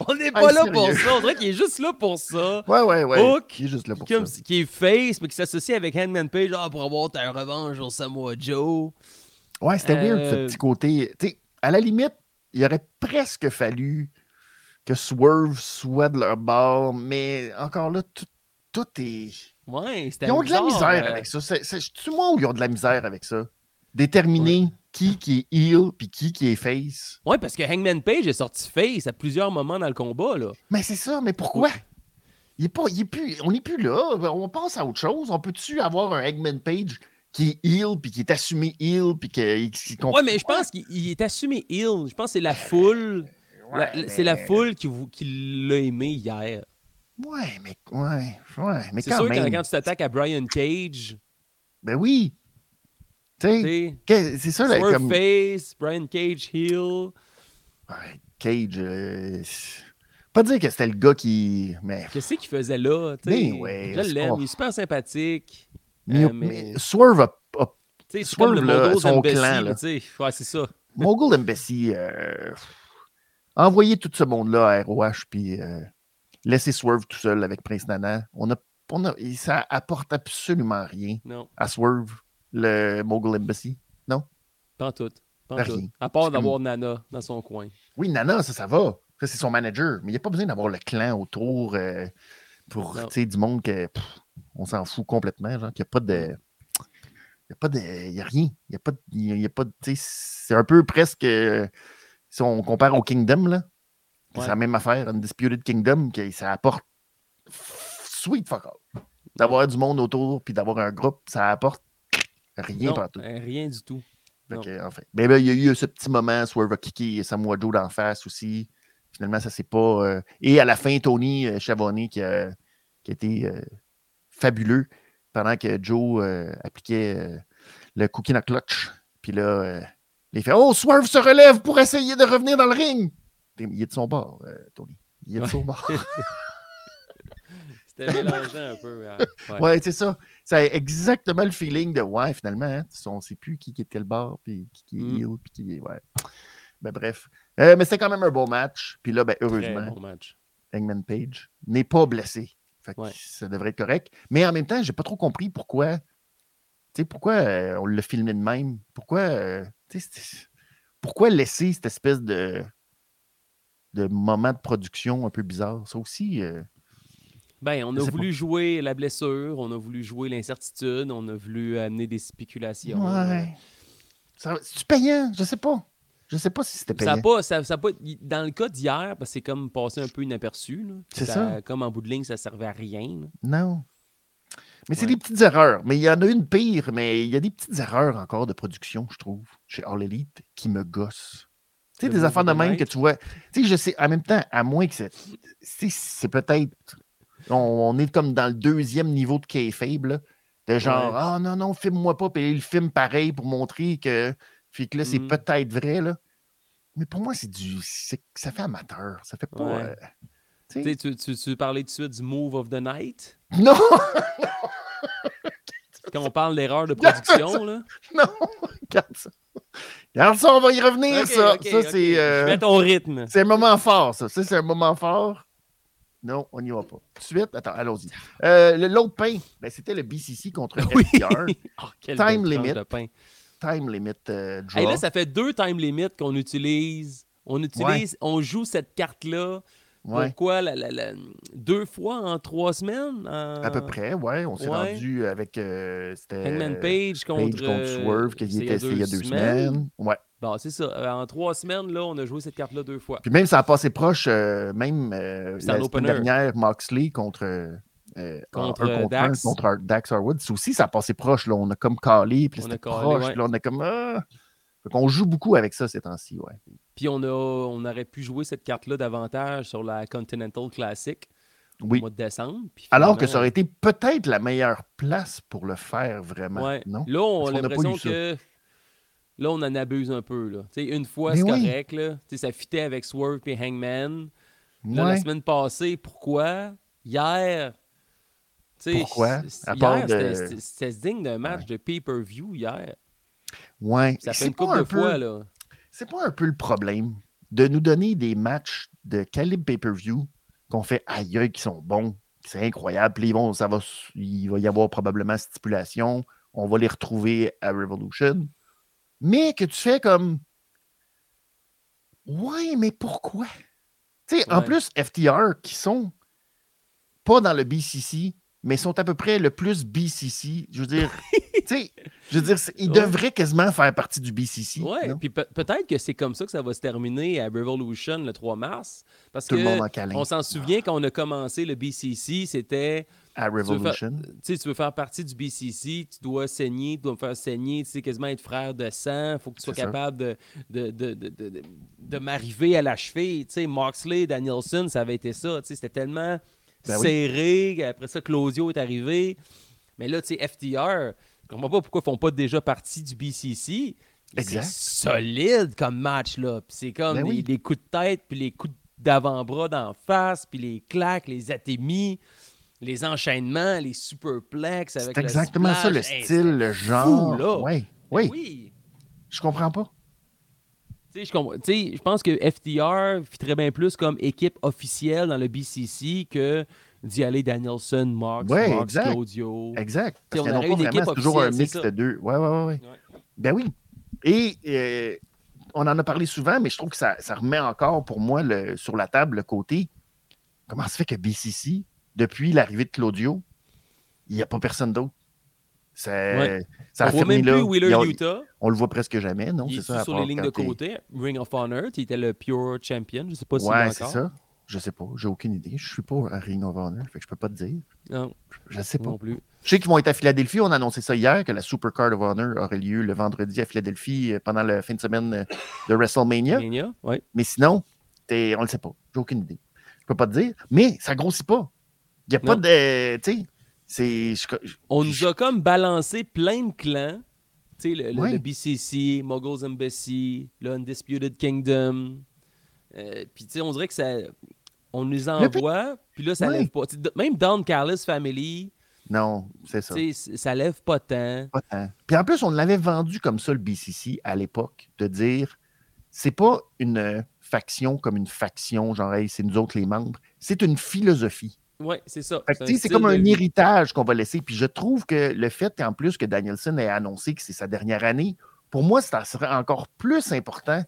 on n'est pas là pour ça. On dirait qu'il est juste là pour ça. Ouais, ouais, ouais. Hook, il est juste là pour comme, ça. Qui est face, mais qui s'associe avec Handman Page ah, pour avoir ta revanche au Samoa Joe. Ouais, c'était weird, ce euh, petit côté. à la limite, il aurait presque fallu que Swerve soit de leur bord, mais encore là, tout, est. Ouais, Ils ont de la misère euh, avec ça. C'est moi où ils ont de la misère avec ça? Déterminer qui qui est heel puis qui qui est face. Ouais, parce que Hangman Page est sorti face à plusieurs moments dans le combat. là. Mais c'est ça, mais pourquoi? Il est pas, il est plus, on n'est plus là. On pense à autre chose. On peut-tu avoir un Hangman Page qui est heel puis qui est assumé heel puis qui, qui, Ouais, mais je pense qu'il est assumé heel. Je pense que c'est la foule. C'est la foule qui, qui l'a aimé hier. Ouais, mais ouais, ouais, mais C'est sûr que quand tu t'attaques à Brian Cage. Ben oui. Tu sais, c'est ça. Là, comme... Face, Brian Cage, heel. Ouais, Cage. Euh... Pas dire que c'était le gars qui. Mais... Qu'est-ce qu'il faisait là? Mais ben ouais, je l'aime, il est super sympathique. Mais, euh, mais... Swerve a. a... Swerve, comme le là, son clan. Là. Ouais, c'est ça. Mogul Embassy. Euh... Envoyer tout ce monde-là à ROH, puis euh, laisser Swerve tout seul avec Prince Nana. On a, on a, ça apporte absolument rien à Swerve, le Mogul Embassy. Non? Pas tout. Pas tout. À part d'avoir Nana dans son coin. Oui, Nana, ça, ça va. Ça, c'est son manager. Mais il n'y a pas besoin d'avoir le clan autour euh, pour du monde que on s'en fout complètement. Genre, qu'il n'y a pas de. Il n'y a pas de. Il n'y a rien. Il n'y a pas de. a pas c'est un peu presque si on compare au Kingdom, là, c'est la même affaire, Undisputed Kingdom, qui ça apporte sweet fuck all. d'avoir du monde autour puis d'avoir un groupe, ça apporte rien Non, partout. euh, rien du tout. Enfin. Mais il y a eu ce petit moment, Swerve a kické et Samoa Joe d'en face aussi. Finalement, ça c'est pas. euh, Et à la fin, Tony euh, Chavonnet qui a, qui a été euh, fabuleux pendant que Joe appliquait le cookie in a clutch. Puis là, il fait Oh, Swerve se relève pour essayer de revenir dans le ring. Il est de son bord, euh, Tony. Il est de Ouais. son bord. C'était mélangeant un peu. hein. Ouais. Ouais, c'est ça. A exactement le feeling de ouais, finalement, hein, on ne sait plus qui, qui est de quel bord, puis qui, qui est Mm. heel, puis qui est. Ouais. Ben, bref. Euh, mais c'était quand même un bon match. Puis là, ben, heureusement, bon match. Hangman Page n'est pas blessé. Fait que Ouais. ça devrait être correct. Mais en même temps, j'ai pas trop compris pourquoi. Tu sais, pourquoi euh, on l'a filmé de même? Pourquoi. Euh, pourquoi laisser cette espèce de de moment de production un peu bizarre? Ça aussi. euh, Ben, on a pas. voulu jouer la blessure, on a voulu jouer l'incertitude, on a voulu amener des spéculations. Ouais. Ça- C'est payant? Je sais pas. Je sais pas si c'était Ça payant. pas, ça, ça a pas, dans le cas d'hier, parce que c'est comme passé un peu inaperçu. là. C'est ça. Comme en bout de ligne, ça servait à rien. là. Non. Mais c'est Ouais. des petites erreurs. Mais il y en a une pire, mais il y a des petites erreurs encore de production, je trouve, chez All Elite, qui me gossent. Tu sais, des affaires de même que tu vois. Tu sais, je sais, en même temps, à moins que c'est. c'est- C'est peut-être. On, on est comme dans le deuxième niveau de kayfabe, là. De genre, Ouais. ah non, non, filme-moi pas, puis il filme pareil pour montrer que. Puis que là, c'est Mm. peut-être vrai, là. Mais pour moi, c'est du. Ça fait amateur. Ça fait pas. Ouais. euh, tu Tu, tu, parlais tout de suite du move of the night? Non! Quand on parle d'erreur de production, là. Non, regarde ça. Regarde ça, on va y revenir, Ok, ça. ok, ça, c'est. euh, mets ton rythme. c'est un moment fort, ça. Ça, c'est un moment fort. Non, on n'y va pas. Tout de suite, attends, allons-y. Euh, L'autre pain, ben, c'était le BCC contre Oui. Oh, Time limit. pain. Time limit euh, draw. Hey, là, ça fait deux time limits qu'on utilise. On utilise, on joue cette carte-là. Ouais, Pourquoi la- la- la- deux fois en trois semaines? en- à peu près, ouais. On s'est ouais. rendu avec. euh. Hangman Page contre, Page contre Swerve, qui était il y a deux semaines. Ouais. Bon, c'est ça. Euh, En trois semaines, là, on a joué cette carte-là deux fois. Puis même, ça a passé proche, euh, même euh, la semaine dernière, Moxley contre, euh, euh, Contre, un euh, contre un Dax. contre Ar- Dax Harwood. Ça aussi, ça a passé proche. Là. On a comme calé, puis On c'était proche. ouais. là, on a comme. Ah! Fait qu'on joue beaucoup avec ça ces temps-ci. Ouais. Puis on, a, on aurait pu jouer cette carte-là davantage sur la Continental Classic Oui. au mois de décembre. Puis Alors que ça aurait été peut-être la meilleure place pour le faire vraiment. Ouais. Non? Là, on a l'impression que là, on en abuse un peu. Là. Une fois, c'est oui. correct. Là. Ça fitait avec Swerve et Hangman. Là, la semaine passée, pourquoi? Hier. Pourquoi? Hier, part c'était- de- c'était c'était digne d'un match de pay-per-view hier. Ouais. Ça fait une couple de peu- fois. là. C'est pas un peu le problème de nous donner des matchs de calibre pay-per-view qu'on fait aïe qui sont bons, c'est incroyable. Puis vont, ça va, il va y avoir probablement stipulation. On va les retrouver à Revolution. Mais que tu fais comme. Ouais, mais pourquoi? Tu sais, en plus, FTR qui sont pas dans le BCC, mais sont à peu près le plus BCC. Je veux dire, je veux dire, ils Ouais. devraient quasiment faire partie du BCC. Non? puis peut- peut-être que c'est comme ça que ça va se terminer à Revolution le 3 mars. Parce Tout que le monde en câlin. on s'en souvient quand on a commencé le BCC, c'était à Revolution. tu veux faire partie du BCC, tu dois saigner, tu dois me faire saigner, tu sais, quasiment être frère de sang, il faut que tu sois ça. capable de, de, de, de, de- de- de m'arriver à la cheville. Tu sais, Moxley, Danielson, ça avait été ça. Tu sais, c'était tellement Ben oui. serré. Après ça, Claudio est arrivé. Mais là, tu sais, FTR, je comprends pas pourquoi ils font pas déjà partie du BCC. C'est solide comme match, là. C'est comme Ben les, oui. les coups de tête, puis les coups d'avant-bras d'en face, puis les claques, les atémies, les enchaînements, les superplex avec C'est le exactement ça, le. Hey, style, le genre. là. Ouais, c'était- oui, oui. je comprends pas. Je comprends- tu sais, je pense que FTR fit très bien plus comme équipe officielle dans le BCC que d'y aller Danielson, Marks, Ouais, Marks, exact. Claudio. Exact. Parce on aurait une équipe c'est toujours un mix de deux. Ouais, ouais, ouais, ouais. Ouais. Ben oui. Et euh, on en a parlé souvent, mais je trouve que ça, ça remet encore pour moi le- sur la table le côté. Comment se fait que BCC, depuis l'arrivée de Claudio, il n'y a pas personne d'autre? Ça, Ouais. ça a on voit même là. plus Wheeler Utah. on le voit presque jamais, non? Il C'est est ça. sur les lignes de côté. Ring of Honor, il était le Pure Champion. Je sais pas si Ouais, c'est ça. Je sais pas, j'ai aucune idée. Je suis pas à Ring of Honor, fait que je peux pas te dire. Non, Je sais pas. non plus. Je sais qu'ils vont être à Philadelphie. On a annoncé ça hier, que la Super Card of Honor aurait lieu le vendredi à Philadelphie euh, pendant la fin de semaine euh, de WrestleMania. Mania, ouais. Mais sinon, on le sait pas. J'ai aucune idée. Je peux pas te dire. Mais ça grossit pas. Il n'y a pas de. Tu sais. Je- je- On nous a comme balancé plein de clans. Tu sais, le, le- Ouais. le BCC, Moguls Embassy, le Undisputed Kingdom. Euh, puis, tu sais, on dirait que ça. On nous envoie, puis là, ça Ouais. lève pas. Même Don Carlos Family, Non, c'est ça. ça lève pas tant. Pas tant. Puis en plus, on l'avait vendu comme ça, le BCC, à l'époque, de dire c'est pas une euh, faction comme une faction, genre, hey, c'est nous autres les membres. C'est une philosophie. Ouais, c'est ça. C'est comme un héritage qu'on va laisser. Puis je trouve que le fait en plus que Danielson ait annoncé que c'est sa dernière année, pour moi, ça serait encore plus important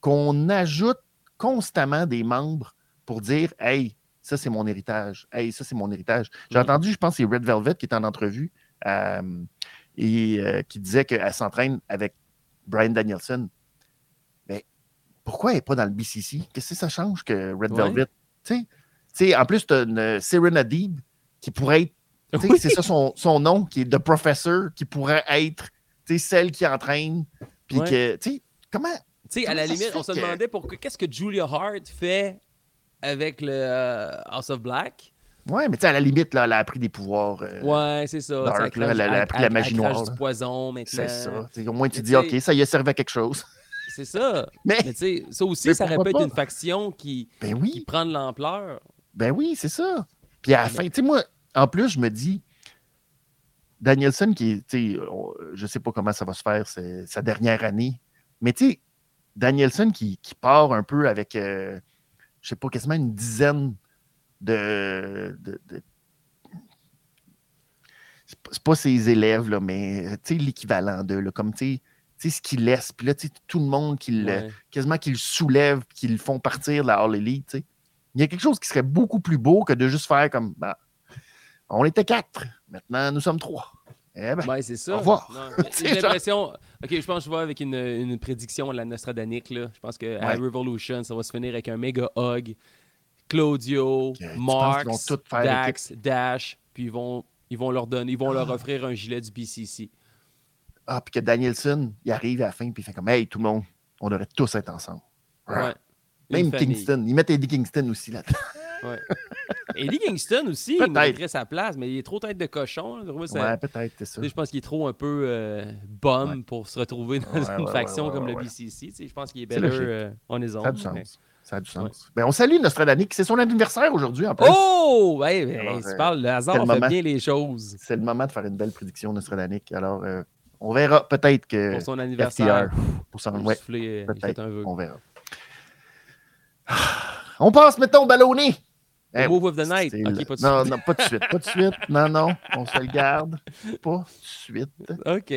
qu'on ajoute constamment des membres pour dire Hey, ça c'est mon héritage. Hey, ça c'est mon héritage. J'ai Mhm. entendu, je pense, c'est Red Velvet qui est en entrevue euh, et euh, qui disait qu'elle s'entraîne avec Brian Danielson. Mais pourquoi elle n'est pas dans le BCC? Qu'est-ce que ça change que Red Ouais. Velvet? Tu sais, en plus, tu as une Serena Deeb qui pourrait être, Oui. c'est ça son, son nom, qui est The Professor, qui pourrait être celle qui entraîne. Puis Ouais. que, tu sais, comment. Tu sais, à la limite, on se que- demandait pourquoi qu'est-ce que Julia Hart fait avec le euh, House of Black? Ouais, mais tu sais, à la limite, là, elle a appris des pouvoirs. euh, Ouais, c'est ça. Dark, là, elle a- elle a appris la magie elle noire, du poison maintenant. c'est ça. Au moins, tu Mais dis, OK, ça y a servi à quelque chose. C'est ça. Mais, Mais tu sais, ça aussi, ça aurait pourquoi pu être pas? une faction qui, ben qui prend de l'ampleur. Ben oui, c'est ça. Puis à la fin, tu sais, moi, en plus, je me dis, Danielson, qui est, tu sais, on- je sais pas comment ça va se faire, c'est sa dernière année, mais tu sais, Danielson qui, qui part un peu avec, euh, je sais pas, quasiment une dizaine de. de- de- c'est pas- ses élèves, là, mais tu sais, l'équivalent d'eux, comme tu sais, tu sais, ce qu'il laisse. Puis là, tu sais, tout le monde qui le, Ouais. quasiment qu'ils le soulèvent, qu'ils le font partir de la All Elite. tu sais. Il y a quelque chose qui serait beaucoup plus beau que de juste faire comme bah, on était quatre, maintenant nous sommes trois. Eh ben, Ouais, c'est ça. au revoir. J'ai l'impression. Ok, je pense que je vais avec une, une prédiction à la Nostradanique. Là. Je pense que à. Revolution, ça va se finir avec un méga hug. Claudio, penses Marx, Dax, Dash, puis ils vont, ils vont leur donner, ils vont leur Ah. offrir un gilet du BCC. ah, puis que Danielson, il arrive à la fin, puis il fait comme Hey, tout le monde, on devrait tous être ensemble. Ouais. Même famille. Kingston. Ils mettent Eddie Kingston aussi là Ouais. Eddie Kingston aussi, il mériterait sa place, mais il est trop tête de cochon. là. Ça- Ouais, peut-être, c'est ça. Je pense qu'il est trop un peu euh, bum Ouais. pour se retrouver dans Ouais, une faction comme le. BCC. Je pense qu'il est better euh, on est Ça a du sens. Ça a du sens. Ben, on salue Nostradanic, c'est son anniversaire aujourd'hui en plus. Oh! Ouais, ben, Alors, tu euh, parles, le hasard quel fait moment. bien les choses C'est le moment de faire une belle prédiction Nostradanic. Alors, euh, on verra peut-être que pour son anniversaire. FTR, pour son, ouais, souffler, euh, peut-être. fait un vœu. on verra. On passe maintenant au ballonné. Le Eh, move of the night. pas de non, suite. non, pas de suite. Pas de suite. Non, non, on se le garde. Pas de suite. OK.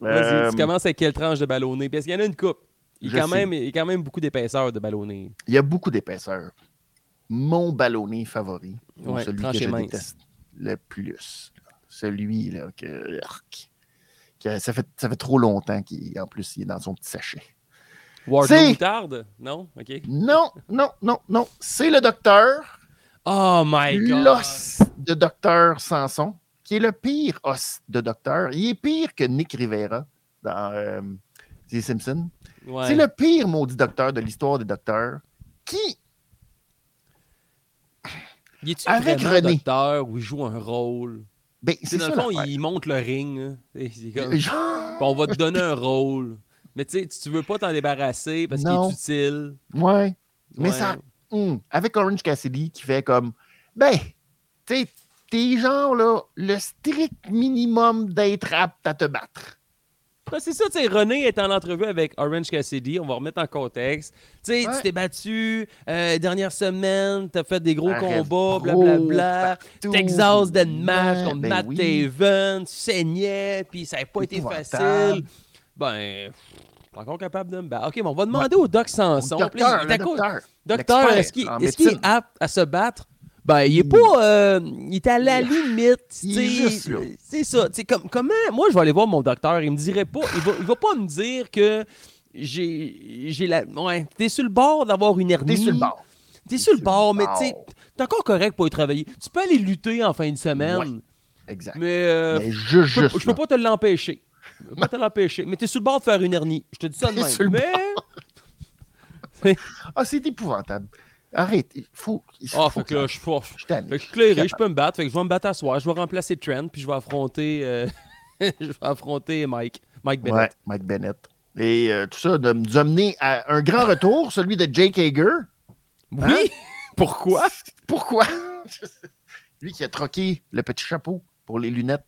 Vas-y, Euh, tu commences avec quelle tranche de ballonné? Parce qu'il y en a une coupe. Il y a quand même, il y a quand même beaucoup d'épaisseur de ballonné. Il y a beaucoup d'épaisseur. Mon ballonné favori, Ouais, celui que je mince. déteste le plus, celui là, que, ça, fait, ça fait trop longtemps qu'il en plus il est dans son petit sachet. Wardlow C'est- moutarde? Non? OK. Non, non, non, non. C'est le docteur, Oh my God! l'os de docteur Sanson, qui est le pire os de docteur. Il est pire que Nick Rivera dans euh, Les Simpsons. Ouais. C'est le pire maudit docteur de l'histoire des docteurs qui, Il est-tu avec René. docteur ou il joue un rôle? ben, c'est dans ça le fond, il monte le ring. hein. C'est- c'est comme- Genre- Puis on va te donner un rôle. Mais tu sais, tu veux pas t'en débarrasser parce qu'il est utile. Ouais. Mais Ouais. ça. hum, avec Orange Cassidy qui fait comme. Ben, tu sais, t'es genre là, le strict minimum d'être apte à te battre. Ouais, c'est ça, tu sais, René est en entrevue avec Orange Cassidy, on va remettre en contexte. Tu sais, Ouais. tu t'es battu euh, dernière semaine, t'as fait des gros Arrête, combats, blablabla. Texas Deathmatch Ouais, contre ben Matt oui. Taven, tu saignais, puis ça n'a pas été facile. Ben, pff, t'es encore capable de me battre. OK, mais on va demander au Doc Sanson. Au docteur, le docteur. Docteur, est-ce qu'il est, qu'il est apte à se battre? Ben, il est Hmm. pas. euh, il est à la Il- limite. C'est ça. Comme, comment. Moi, je vais aller voir mon docteur. Il me dirait pas. Il va, il va pas me dire que j'ai j'ai la. Ouais, t'es sur le bord d'avoir une hernie. T'es sur le bord. T'es sur le bord, mais tu t'es encore correct pour y travailler. Tu peux aller lutter en fin de semaine, Ouais. Exact. mais, euh, Mais juste, je, peux, juste. je peux pas te l'empêcher. Je peux pas te l'empêcher. Mais t'es sur le bord de faire une hernie. Je te dis ça de même. sur le Mais. Ah, c'est épouvantable. Arrête. Il faut. il Ah, faut que là, je faut- Je. Fait que je clairé, je peux me battre. Fait que je vais me battre à soir. Je vais remplacer Trent, puis je vais affronter. euh, je vais affronter Mike. Mike Ouais, Bennett. Mike Bennett. Et euh, tout ça de nous amener à un grand retour, celui de Jake Hager. Oui! Hein? Pourquoi? Pourquoi? Lui qui a troqué le petit chapeau pour les lunettes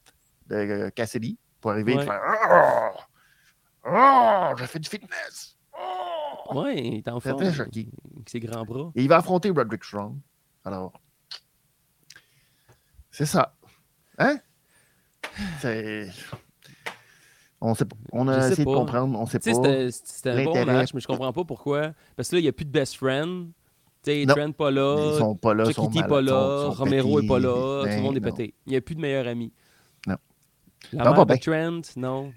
de euh, Cassidy pour arriver Ouais. et faire Oh! Oh! J'ai fait du fitness! Oh! Ouais, il est en forme. très choqué. Avec ses grands bras. Et il va affronter Roderick Strong. Alors, c'est ça. Hein? C'est. On sait pas. On Je a essayé de pas. comprendre. On sait Tu sais, pas. c'était- un bon match, mais je comprends pas pourquoi. Parce que là, il n'y a plus de best friend. Tu sais, Non. Trent pas là. Ils sont pas là. Sont pas là. sont- sont Romero pétés. est pas là. Ben tout le monde est non. pété. Il n'y a plus de meilleur ami. La Ça va pas Trent, non.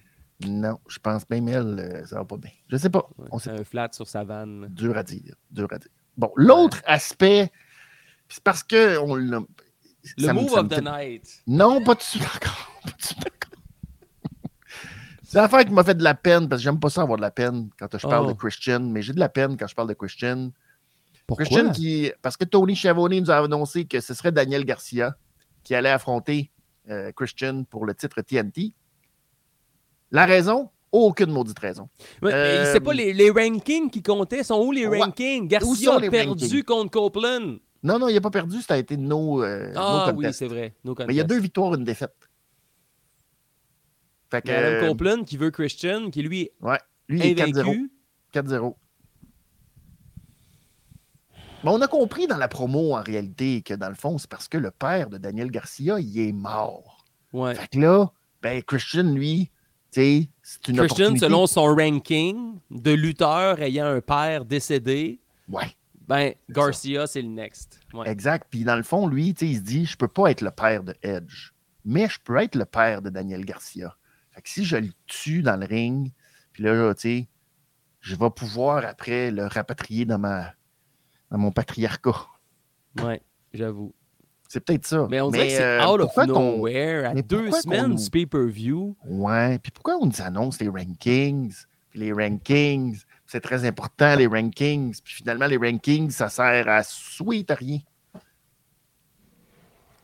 Non, je pense même elle, euh, ça va pas bien. Je sais pas. Ouais, On sait un flat sur sa vanne. Dur à dire. Dur à dire. Bon, l'autre aspect, c'est parce que on l'a. Le ça move of the night. Non, pas tout de suite encore. Pas. C'est l'affaire qui m'a fait de la peine, parce que j'aime pas ça avoir de la peine quand je parle Oh. de Christian, mais j'ai de la peine quand je parle de Christian. Pourquoi? Christian qui. Parce que Tony Schiavone nous a annoncé que ce serait Daniel Garcia qui allait affronter euh, Christian pour le titre TNT. La raison? Aucune maudite raison. Ouais, Euh, C'est pas les, les rankings qui comptaient. Sont où les Ouais. rankings? Garcia a perdu rankings? contre Copeland. Non, non, il n'a pas perdu, ça a été no, euh, no Ah oui, c'est vrai. No Mais il y a deux victoires, une défaite. Fait que, Adam euh, Copeland qui veut Christian, qui lui ouais, lui, il est est 4-0. invaincu. 4-0. Mais on a compris dans la promo, en réalité, que dans le fond, c'est parce que le père de Daniel Garcia, il est mort. Ouais. Fait que là, ben, Christian, lui, c'est une Christian, opportunité. selon son ranking de lutteur ayant un père décédé, Ouais, ben Garcia, c'est le next. Ouais. exact. Puis dans le fond, lui, il se dit, je peux pas être le père de Edge, mais je peux être le père de Daniel Garcia. Fait que si je le tue dans le ring, puis là, tu sais, je vais pouvoir après le rapatrier dans, ma, dans mon patriarcat. Ouais, j'avoue. C'est peut-être ça. Mais on dirait que c'est euh, out of nowhere à deux semaines du pay-per-view. Ouais, puis pourquoi on nous annonce les rankings? Puis les rankings, c'est très important, les rankings. Puis finalement, les rankings, ça sert à sweet à rien.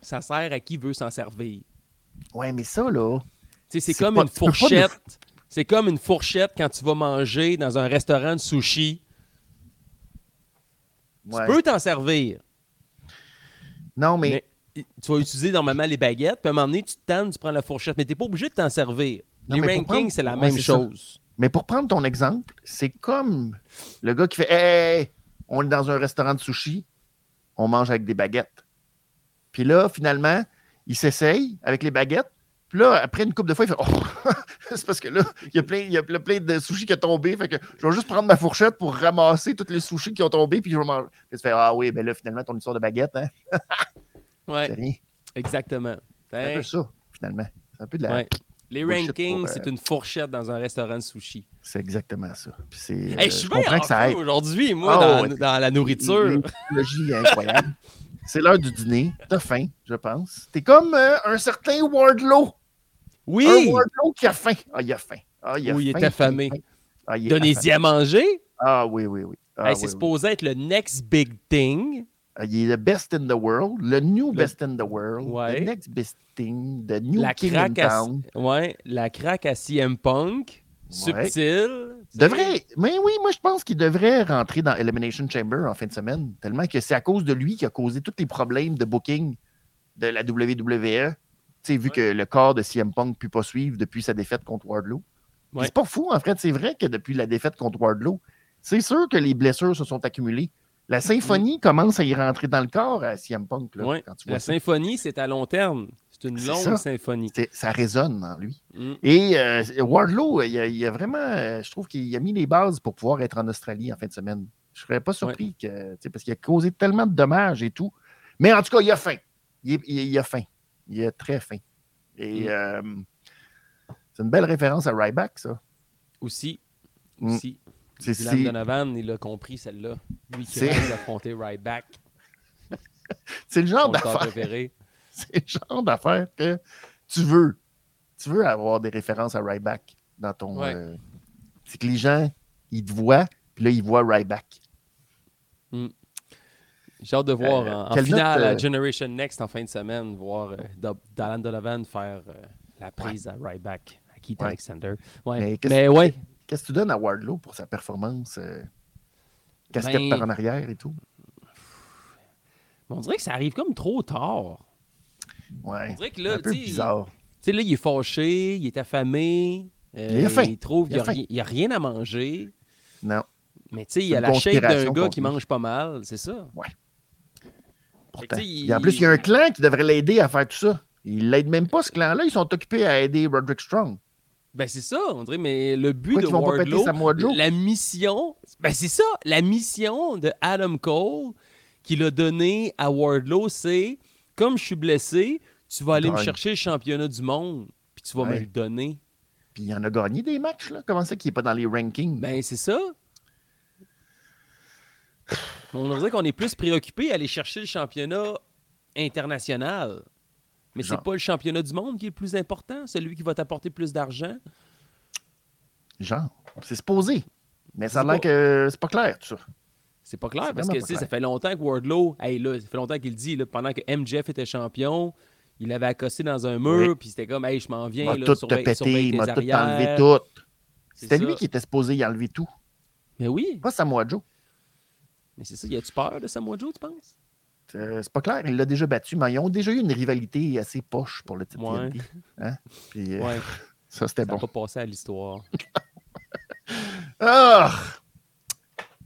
Ça sert à qui veut s'en servir. Ouais, mais ça, là, c'est comme pas- une fourchette. C'est comme une fourchette quand tu vas manger dans un restaurant de sushi. Ouais. Tu peux t'en servir. Non, mais, Mais tu vas utiliser normalement les baguettes, puis à un moment donné, tu te tannes, tu prends la fourchette, mais tu n'es pas obligé de t'en servir. Non, les rankings, prendre- c'est la Ouais, même ça. chose. mais pour prendre ton exemple, c'est comme le gars qui fait hey, on est dans un restaurant de sushi, on mange avec des baguettes. Puis là, finalement, il s'essaye avec les baguettes. Puis là, après une couple de fois, il fait Oh, c'est parce que là, il y a plein, il y a plein de sushis qui ont tombé. Fait que je vais juste prendre ma fourchette pour ramasser tous les sushis qui ont tombé. Puis je vais manger. Tu fais Ah oui, ben là, finalement, ton histoire de baguette, hein, c'est Ouais, rien. exactement. C'est un peu ça, finalement. C'est un peu de la. Ouais. Les rankings, euh, c'est une fourchette dans un restaurant de sushi. C'est exactement ça. Puis Hey, euh, je suis bien que ça feu aide. aujourd'hui, moi, Ah, dans, ouais. dans la nourriture. Technologie incroyable. C'est l'heure du dîner. T'as faim, je pense. T'es comme euh, un certain Wardlow. Oui! Un Wardlow qui a faim. Ah, il a faim. Ah, il a Oui, il est affamé. Ah, Donnez-y à manger. Ah, oui, oui, oui. Ah, Hey, oui, c'est oui. supposé être le next big thing. Ah, il est le best in the world, le new Le- best in the world, Ouais. the next best thing, the new La king in craque, à, town. ouais, la craque à CM Punk. Subtil. Devrait, mais oui, moi je pense qu'il devrait rentrer dans Elimination Chamber en fin de semaine, tellement que c'est à cause de lui qui a causé tous les problèmes de booking de la WWE. Vu Ouais. que le corps de CM Punk ne peut pas suivre depuis sa défaite contre Wardlow. Ouais. C'est pas fou, en fait, c'est vrai que depuis la défaite contre Wardlow, c'est sûr que les blessures se sont accumulées. La symphonie commence à y rentrer dans le corps à CM Punk, là, Ouais. quand tu vois La ça. symphonie, c'est à long terme. C'est une longue ça. symphonie. Ça résonne en lui. Mm. Et euh, Wardlow, il a, il a vraiment, euh, je trouve qu'il a mis les bases pour pouvoir être en Australie en fin de semaine. Je ne serais pas surpris que, parce qu'il a causé tellement de dommages et tout. Mais en tout cas, il a faim. Il- il a faim. Il a très faim. Et Mm. euh, c'est une belle référence à Ryback, ça. Aussi. Mm. Aussi. C'est Dylan Donovan, il a compris celle-là. Lui qui rêve d'affronter Ryback, c'est le genre d'affaire. C'est le genre d'affaire que tu veux. Tu veux avoir des références à Ryback dans ton. Ouais. euh, c'est que les gens, ils te voient, puis là, ils voient Ryback. J'ai hâte de voir Euh, en, finale note, à euh, Generation Next en fin de semaine, voir euh, Dylan Donovan faire la prise à Ryback, à Keith Ouais. Alexander. Ouais. Mais qu'est-ce- ouais, Qu'est-ce que tu donnes à Wardlow pour sa performance? casquette Ben- par en arrière et tout? on dirait que ça arrive comme trop tard. Ouais. On dirait que là, un peu bizarre. Tu sais, là, il est fâché, il est affamé. euh, Il a faim. Il trouve Il qu'il n'y a, rien à manger. Non. Mais tu sais, il C'est a la shape d'un gars qui mange pas mal, c'est ça? Pourtant. Et en plus, il y a un clan qui devrait l'aider à faire tout ça. Il l'aide même pas, ce clan-là. Ils sont occupés à aider Roderick Strong. Ben c'est ça, on dirait, mais le but Pourquoi de ils Wardlow, la mission, ben c'est ça, la mission de Adam Cole qu'il a donné à Wardlow, c'est comme je suis blessé, tu vas aller me chercher le championnat du monde, puis tu vas me le donner. Puis il en a gagné des matchs, là. Comment ça qu'il n'est pas dans les rankings? Ben c'est ça. On dirait qu'on est plus préoccupé à aller chercher le championnat international. Mais c'est pas le championnat du monde qui est le plus important, celui qui va t'apporter plus d'argent. Genre, c'est supposé. Mais ça a l'air pas- que c'est pas clair, tout ça. C'est pas clair parce que ça fait longtemps que Wardlow, hey, là, ça fait longtemps qu'il dit, là, pendant que MJF était champion, il avait accosté dans un mur, Oui. puis c'était comme, hey, je m'en Il viens, m'a là, tout te pété, il m'a tout enlevé tout. C'était lui qui était supposé y enlever tout. Mais oui, Pas Samoa Joe. Mais c'est ça, y a-tu peur de Samoa Joe, tu penses? Euh, c'est pas clair, il l'a déjà battu, mais ils ont déjà eu une rivalité assez poche pour le titre Ouais. Hein? Puis, euh, Ouais, ça, c'était ça bon. pas passé à l'histoire. Ah!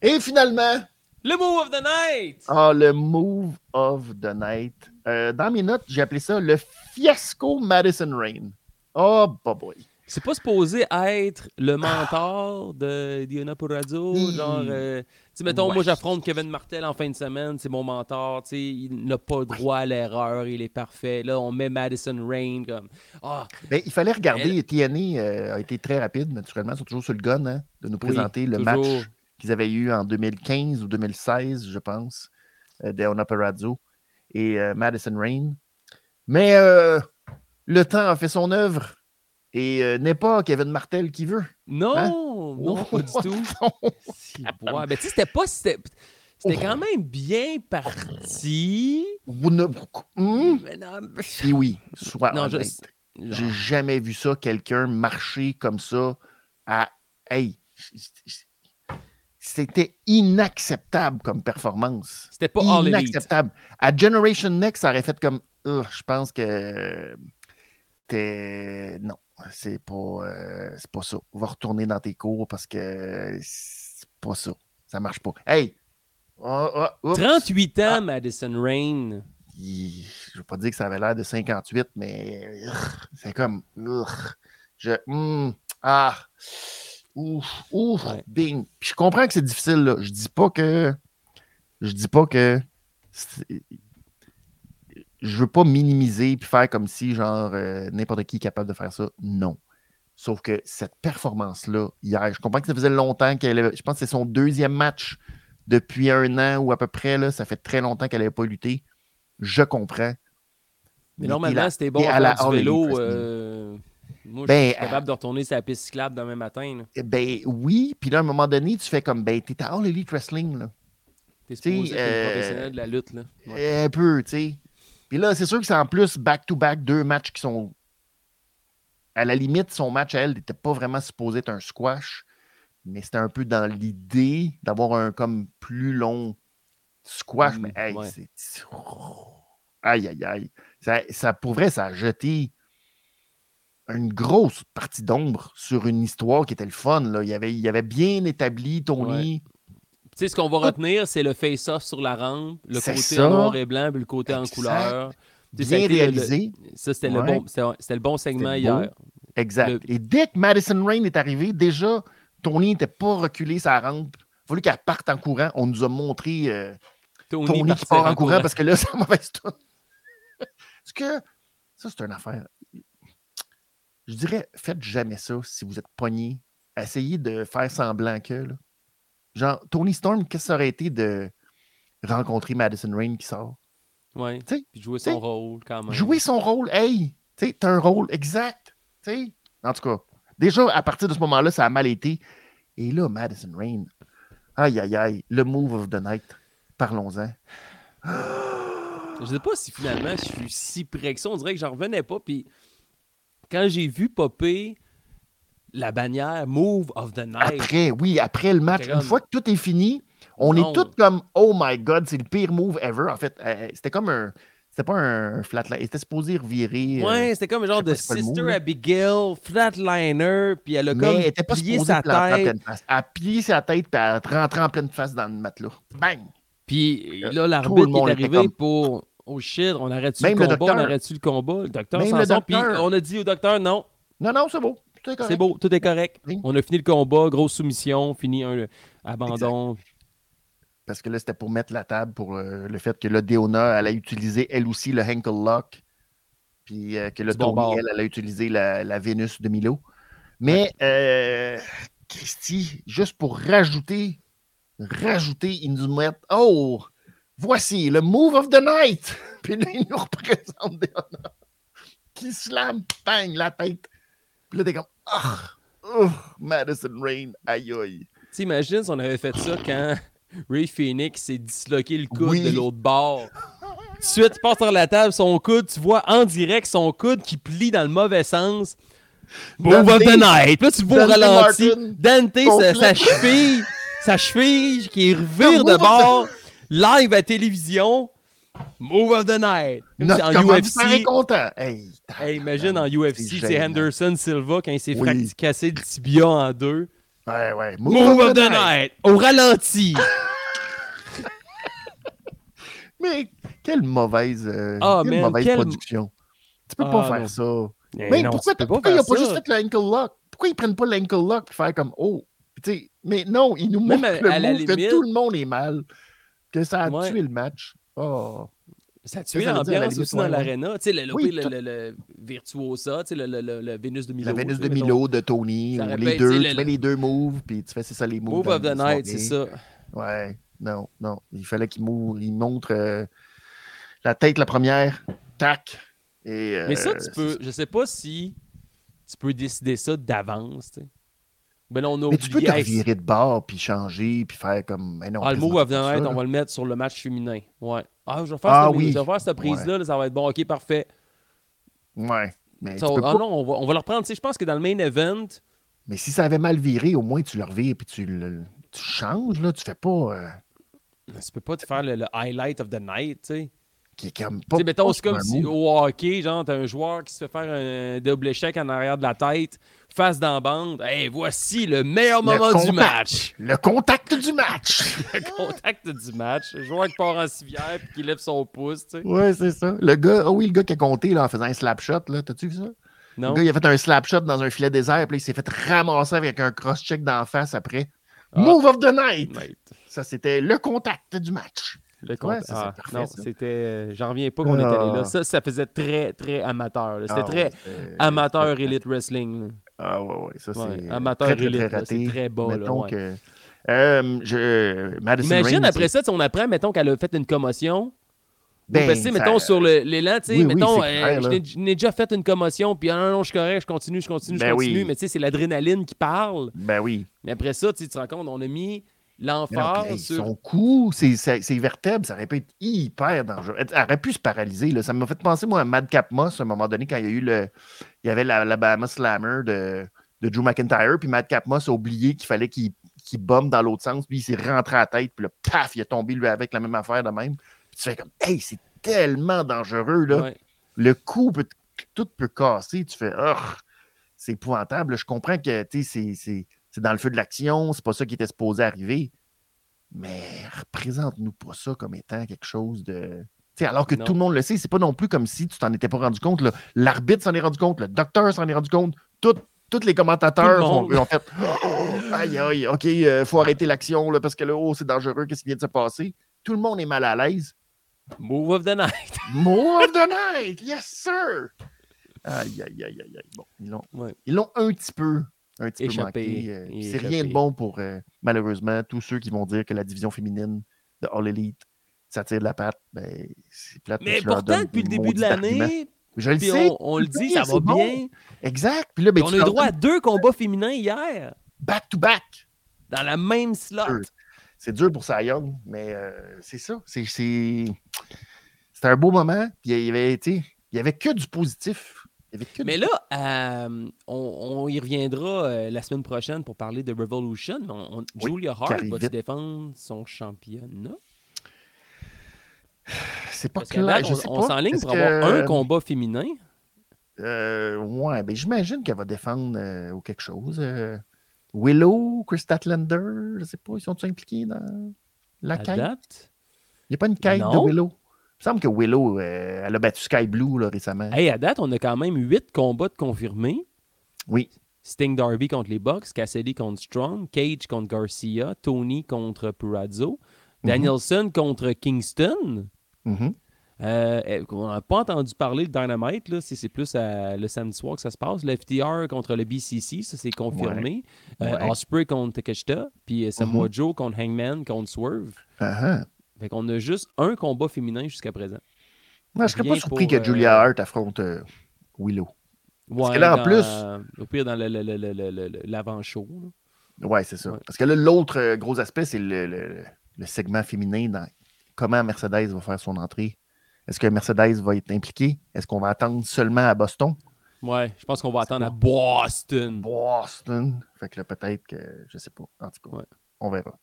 Et finalement, Le move of the night! ah, le move of the night. Euh, dans mes notes, j'ai appelé ça le fiasco Madison Rain. Oh, bah boy. C'est pas supposé être le mentor de Diana Purrazzo, Hmm. genre, euh, tu mettons, Ouais. moi j'affronte Kevin Martel en fin de semaine, c'est mon mentor, tu sais, il n'a pas droit à l'erreur, il est parfait. Là, on met Madison Rain comme, ah, Ben, il fallait regarder. TNA euh, a été très rapide, naturellement. Ils sont toujours sur le gun hein, de nous Oui, présenter le toujours. match qu'ils avaient eu en 2015 ou 2016, je pense, euh, Perazzo et euh, Madison Rain. Mais euh, le temps a fait son œuvre et euh, n'est pas Kevin Martel qui veut. Non, Hein? non, pas du tout. Si, ouais, mais tu sais, c'était pas. C'était c'était Oh. quand même bien parti. Vous ne- Hmm? Mais non, mais- Puis oui, sois non. J'ai jamais vu ça, quelqu'un marcher comme ça à. Hey! C'était inacceptable comme performance. C'était pas All Elite. Inacceptable. À Generation Next, ça aurait fait comme. Ugh, je pense que. T'es. Non, c'est pas, euh, c'est pas ça. Va retourner dans tes cours parce que c'est pas ça. Ça marche pas. Hey! Oh, oh, oups. 38 ans, Ah. Madison Rain. Il- je ne veux pas dire que ça avait l'air de 58, mais c'est comme. je. hmm, ah. Ouf, ouf, Ouais. bing. Puis je comprends que c'est difficile, là. Je dis pas que. Je dis pas que. c'est- Je veux pas minimiser puis faire comme si, genre, euh, n'importe qui est capable de faire ça. Non. Sauf que cette performance-là, hier, je comprends que ça faisait longtemps qu'elle avait. Je pense que c'est son deuxième match depuis un an ou à peu près. Là, ça fait très longtemps qu'elle n'avait pas lutté. Je comprends. Mais normalement, c'était bon à la du vélo. Euh, Moi, Ben, je suis capable de retourner sur la piste cyclable demain matin. là. Eh Ben oui, puis là, à un moment donné, tu fais comme, ben, t'es à All Elite Wrestling, là. T'es supposé euh, une professionnelle de la lutte. Là. Ouais. Un peu, tu sais. Puis là, c'est sûr que c'est en plus back-to-back deux matchs qui sont. À la limite, son match à elle n'était pas vraiment supposé être un squash, mais c'était un peu dans l'idée d'avoir un comme plus long squash. Mm, mais hey, ouais. c'est. Aïe, aïe, aïe. Ça, ça, pour vrai, ça a jeté une grosse partie d'ombre sur une histoire qui était le fun. Là. Il, y avait, il avait bien établi Tony. Tu sais, ce qu'on va retenir, c'est le face-off sur la rampe, le côté ça. en noir et blanc, puis le côté en couleur. Ça Bien le- réalisé. Ça, c'était le, bon, le segment hier. Exact. Le- Et dès que Madison Rain est arrivé, déjà, Tony n'était pas reculé sa rampe. Il fallu qu'elle parte en courant. On nous a montré euh, Tony, Tony qui part en courant parce que là, c'est mauvaise tourne. Est-ce que ça, c'est une affaire? Je dirais, faites jamais ça si vous êtes pogné. Essayez de faire semblant que. là. Genre, Tony Storm, qu'est-ce que ça aurait été de rencontrer Madison Rain qui sort? Ouais. Tu sais, Puis jouer t'sais, son rôle quand même. Jouer son rôle, hey, tu sais, t'as un rôle exact. Tu sais, en tout cas, déjà, à partir de ce moment-là, ça a mal été. Et là, Madison Rain, aïe, aïe, aïe, le move of the night. Parlons-en. Je sais pas si finalement je suis si près que ça. On dirait que j'en revenais pas. Puis quand j'ai vu popper la bannière Move of the Night, Après, oui, après le match, une fois que tout est fini, on Non. est tous comme Oh my God, c'est le pire move ever. En fait, euh, c'était comme un. C'était pas un flatline. C'était supposé revirer. euh, ouais, c'était comme un genre de Sister. Abigail, flatliner, puis elle a mais comme elle était pas plié sa tête. pleine face. Elle a plié sa tête puis elle rentrait en pleine face dans le matelas. Bang! Puis Euh, là, l'arbitre est arrivé comme- pour Oh shit, on arrête-tu le Même le combat, on docteur. arrête-tu le combat? Le docteur Même s'en le sort, puis docteur. on a dit au docteur non, Non, non, c'est beau. C'est beau, tout est correct. Oui. On a fini le combat, grosse soumission, fini un abandon. Parce que là, c'était pour mettre la table pour euh, le fait que là, Deona, elle a utilisé elle aussi le Henkel Lock. Puis euh, que bon Tony, bord. elle, elle a utilisé la, la Vénus de Milo. Mais, euh, Christy, juste pour rajouter, rajouter, ils nous mettent Oh, voici le move of the night. Puis là, ils nous représentent Deona qui slam, bang, la tête. Puis là, t'es comme Ah, oh, Madison Rain, aïe aïe. T'imagines si on avait fait ça quand Ray Phoenix s'est disloqué le coude Oui. de l'autre bord? Tout de suite, tu passes sur la table, son coude, tu vois en direct son coude qui plie dans le mauvais sens. Move of the night. Puis Là, tu vois au ralenti. Martin. Dante, sa, sa cheville, sa cheville qui revire de bord, live à télévision. Move of the night. En UFC. content. Hey, Hey, imagine en UFC, c'est. Henderson Silva quand il s'est Oui. cassé le tibia en deux. Ouais, ouais. Move, of the night. Au ralenti. Mais quelle mauvaise, euh, Ah, quelle man, mauvaise quelle- production. Tu peux Ah, pas faire non. ça. Mais non, pourquoi, tu peux pourquoi ils n'ont pas juste fait l'ankle lock? Pourquoi ils prennent pas l'ankle lock pour faire comme Oh? Mais non, ils nous montrent à- le move que tout le monde est mal. Que ça a Ouais. tué le match. Oh. Ça a tué ça la l'ambiance aussi dans l'aréna. Tu sais, le, le, Oui, le, le- Virtuosa, tu sais, le, le, le, le Vénus de Milo. La Vénus de. Milo, de Tony, ou les deux, tu fais les deux moves, puis tu fais c'est ça les moves. Move of the night, c'est ça. Ouais, non, non. Il fallait qu'il montre euh, la tête la première, tac. Et, Mais ça, euh, tu peux. Je sais pas si tu peux décider ça d'avance, tu sais. Ben non, on a Mais tu peux te revirer de bord puis changer puis faire comme. Mais non, Ah, le ça, night, là. on va le mettre sur le match féminin. Ouais. Ah, je vais faire, Ah cette, oui. je vais faire cette prise-là, là, ça va être bon. Ok, parfait. Ouais. Mais, Ça, tu peux ah pas- non, on va, on va le reprendre. Tu sais, je pense que dans le main event, mais si ça avait mal viré, au moins tu le revires puis tu le tu changes, là. Tu fais pas. euh, tu peux pas te faire le, le highlight of the night, tu sais. qui est comme pas. mettons, c'est comme si au hockey, genre, t'as un joueur qui se fait faire un double échec en arrière de la tête, face dans la bande. Hey, voici le meilleur Le moment du match. Le contact du match. Le contact du match. Le joueur qui part en civière puis qui lève son pouce, tu sais. ouais, c'est ça. Le gars, oh oui, le gars qui a compté là, en faisant un slap shot, là. T'as-tu vu ça? Non? Le gars, il a fait un slap shot dans un filet désert, puis il s'est fait ramasser avec un cross-check d'en face après. Ah. Move of the night! Ça, c'était le contact du match. Le Ouais, contact. ça, Ah, non, c'était. euh, J'en reviens pas qu'on était allé là. Ah. Ça, ça faisait très, très amateur. C'était Ah, très amateur Elite Wrestling. Là. Ah ouais, ouais, ça Ouais, c'est amateur très, très, très là, c'est raté. très bas, là, Mettons ouais. que, euh, je, Madison Imagine Rain, après ça, sais, on apprend, mettons, qu'elle a fait une commotion. Ben, ça- mettons, sur l'élan, tu sais, Oui, mettons, euh, clair, je là. n'ai- je n'ai déjà fait une commotion, puis ah, non, non, je suis correct, je continue, je continue, je Ben continue. oui. Mais tu sais, c'est l'adrénaline qui parle. Ben oui. Mais après ça, tu sais, tu te rends compte, on a mis l'emphase hey, sur. Son cou, ses, ses- ses vertèbres, ça aurait pu être hyper dangereux. Elle aurait pu se paralyser. Là. Ça m'a fait penser, moi, à Madcap Moss, à un moment donné, quand il y a eu le. Il y avait la, la Bahama Slammer de, de Drew McIntyre, puis Madcap Moss a oublié qu'il fallait qu'il bombe dans l'autre sens, puis il s'est rentré à la tête, puis là, paf, il est tombé lui avec la même affaire de même. Puis tu fais comme, hey, c'est tellement dangereux, là. Ouais. le cou, peut, tout peut casser. Tu fais, oh, c'est épouvantable. Je comprends que tu sais, c'est- c'est dans le feu de l'action, c'est pas ça qui était supposé arriver. Mais représente-nous pas ça comme étant quelque chose de. Tu sais, alors que Non. tout le monde le sait, c'est pas non plus comme si tu t'en étais pas rendu compte. L'arbitre s'en est rendu compte, le docteur s'en est rendu compte, tout- tous les commentateurs le ont, fait Oh, Aïe, aïe, OK, il faut arrêter l'action parce que là, oh, c'est dangereux, qu'est-ce qui vient de se passer? Tout le monde est mal à l'aise. Move of the night. More of the night! Yes, sir! Aïe, aïe, aïe, aïe, aïe. Bon, ils l'ont Ouais. ils l'ont un petit peu, un petit peu manqué. euh, C'est est rien de bon pour, euh, malheureusement, tous ceux qui vont dire que la division féminine de All Elite, ça tire de la patte. Ben, c'est plate. Mais pourtant, depuis le début de l'année, Je le sais. on, on le dit, ça va bon. bien. Exact. Puis là, ben, on a eu droit à deux combats féminins hier, back-to-back. dans la même slot. C'est dur pour Cy Young, mais euh, c'est ça. C'est. C'était un beau moment. Puis il y avait, il y avait que du positif. Mais là, euh, on, on y reviendra euh, la semaine prochaine pour parler de Revolution. mais on- on- Oui, Julia Hart vite. défendre son championnat? c'est pas clair. Je on, s'enligne pour avoir un que- combat féminin. Euh, ouais, ben j'imagine qu'elle va défendre euh, ou quelque chose. euh, Willow, Chris Statlander, je sais pas, ils sont impliqués dans la quête? Il n'y a pas une quête de. Willow. Il me semble que Willow, euh, elle a battu Sky Blue là, récemment. Hey, à date, on a quand même huit combats de confirmés. Oui. Sting Darby contre les Bucks, Cassidy contre Strong, Cage contre Garcia, Tony contre Purazzo, Mhm. Danielson contre Kingston. Mhm. Euh, eh, on n'a pas entendu parler de Dynamite, là, c'est plus à- le samedi soir que ça se passe. Le FTR contre le BCC, ça c'est confirmé. Euh, Ouais. Mhm. Osprey contre Takeshita, puis euh, Samoa Joe contre Hangman contre Swerve. Ah. Fait qu'on a juste un combat féminin jusqu'à présent. Moi, je serais pas surpris pour, que Julia euh, Hart affronte euh, Willow. Ouais, que là, en plus- Au pire, dans l'avant-show. Ouais, c'est ça. Ouais. Parce que là, l'autre euh, gros aspect, c'est le, le- le segment féminin dans comment Mercedes va faire son entrée. Est-ce que Mercedes va être impliquée? Est-ce qu'on va attendre seulement à Boston? Ouais, je pense qu'on va attendre à. Boston. Boston. Fait que là, peut-être que, je sais pas. En tout cas, Ouais. on verra.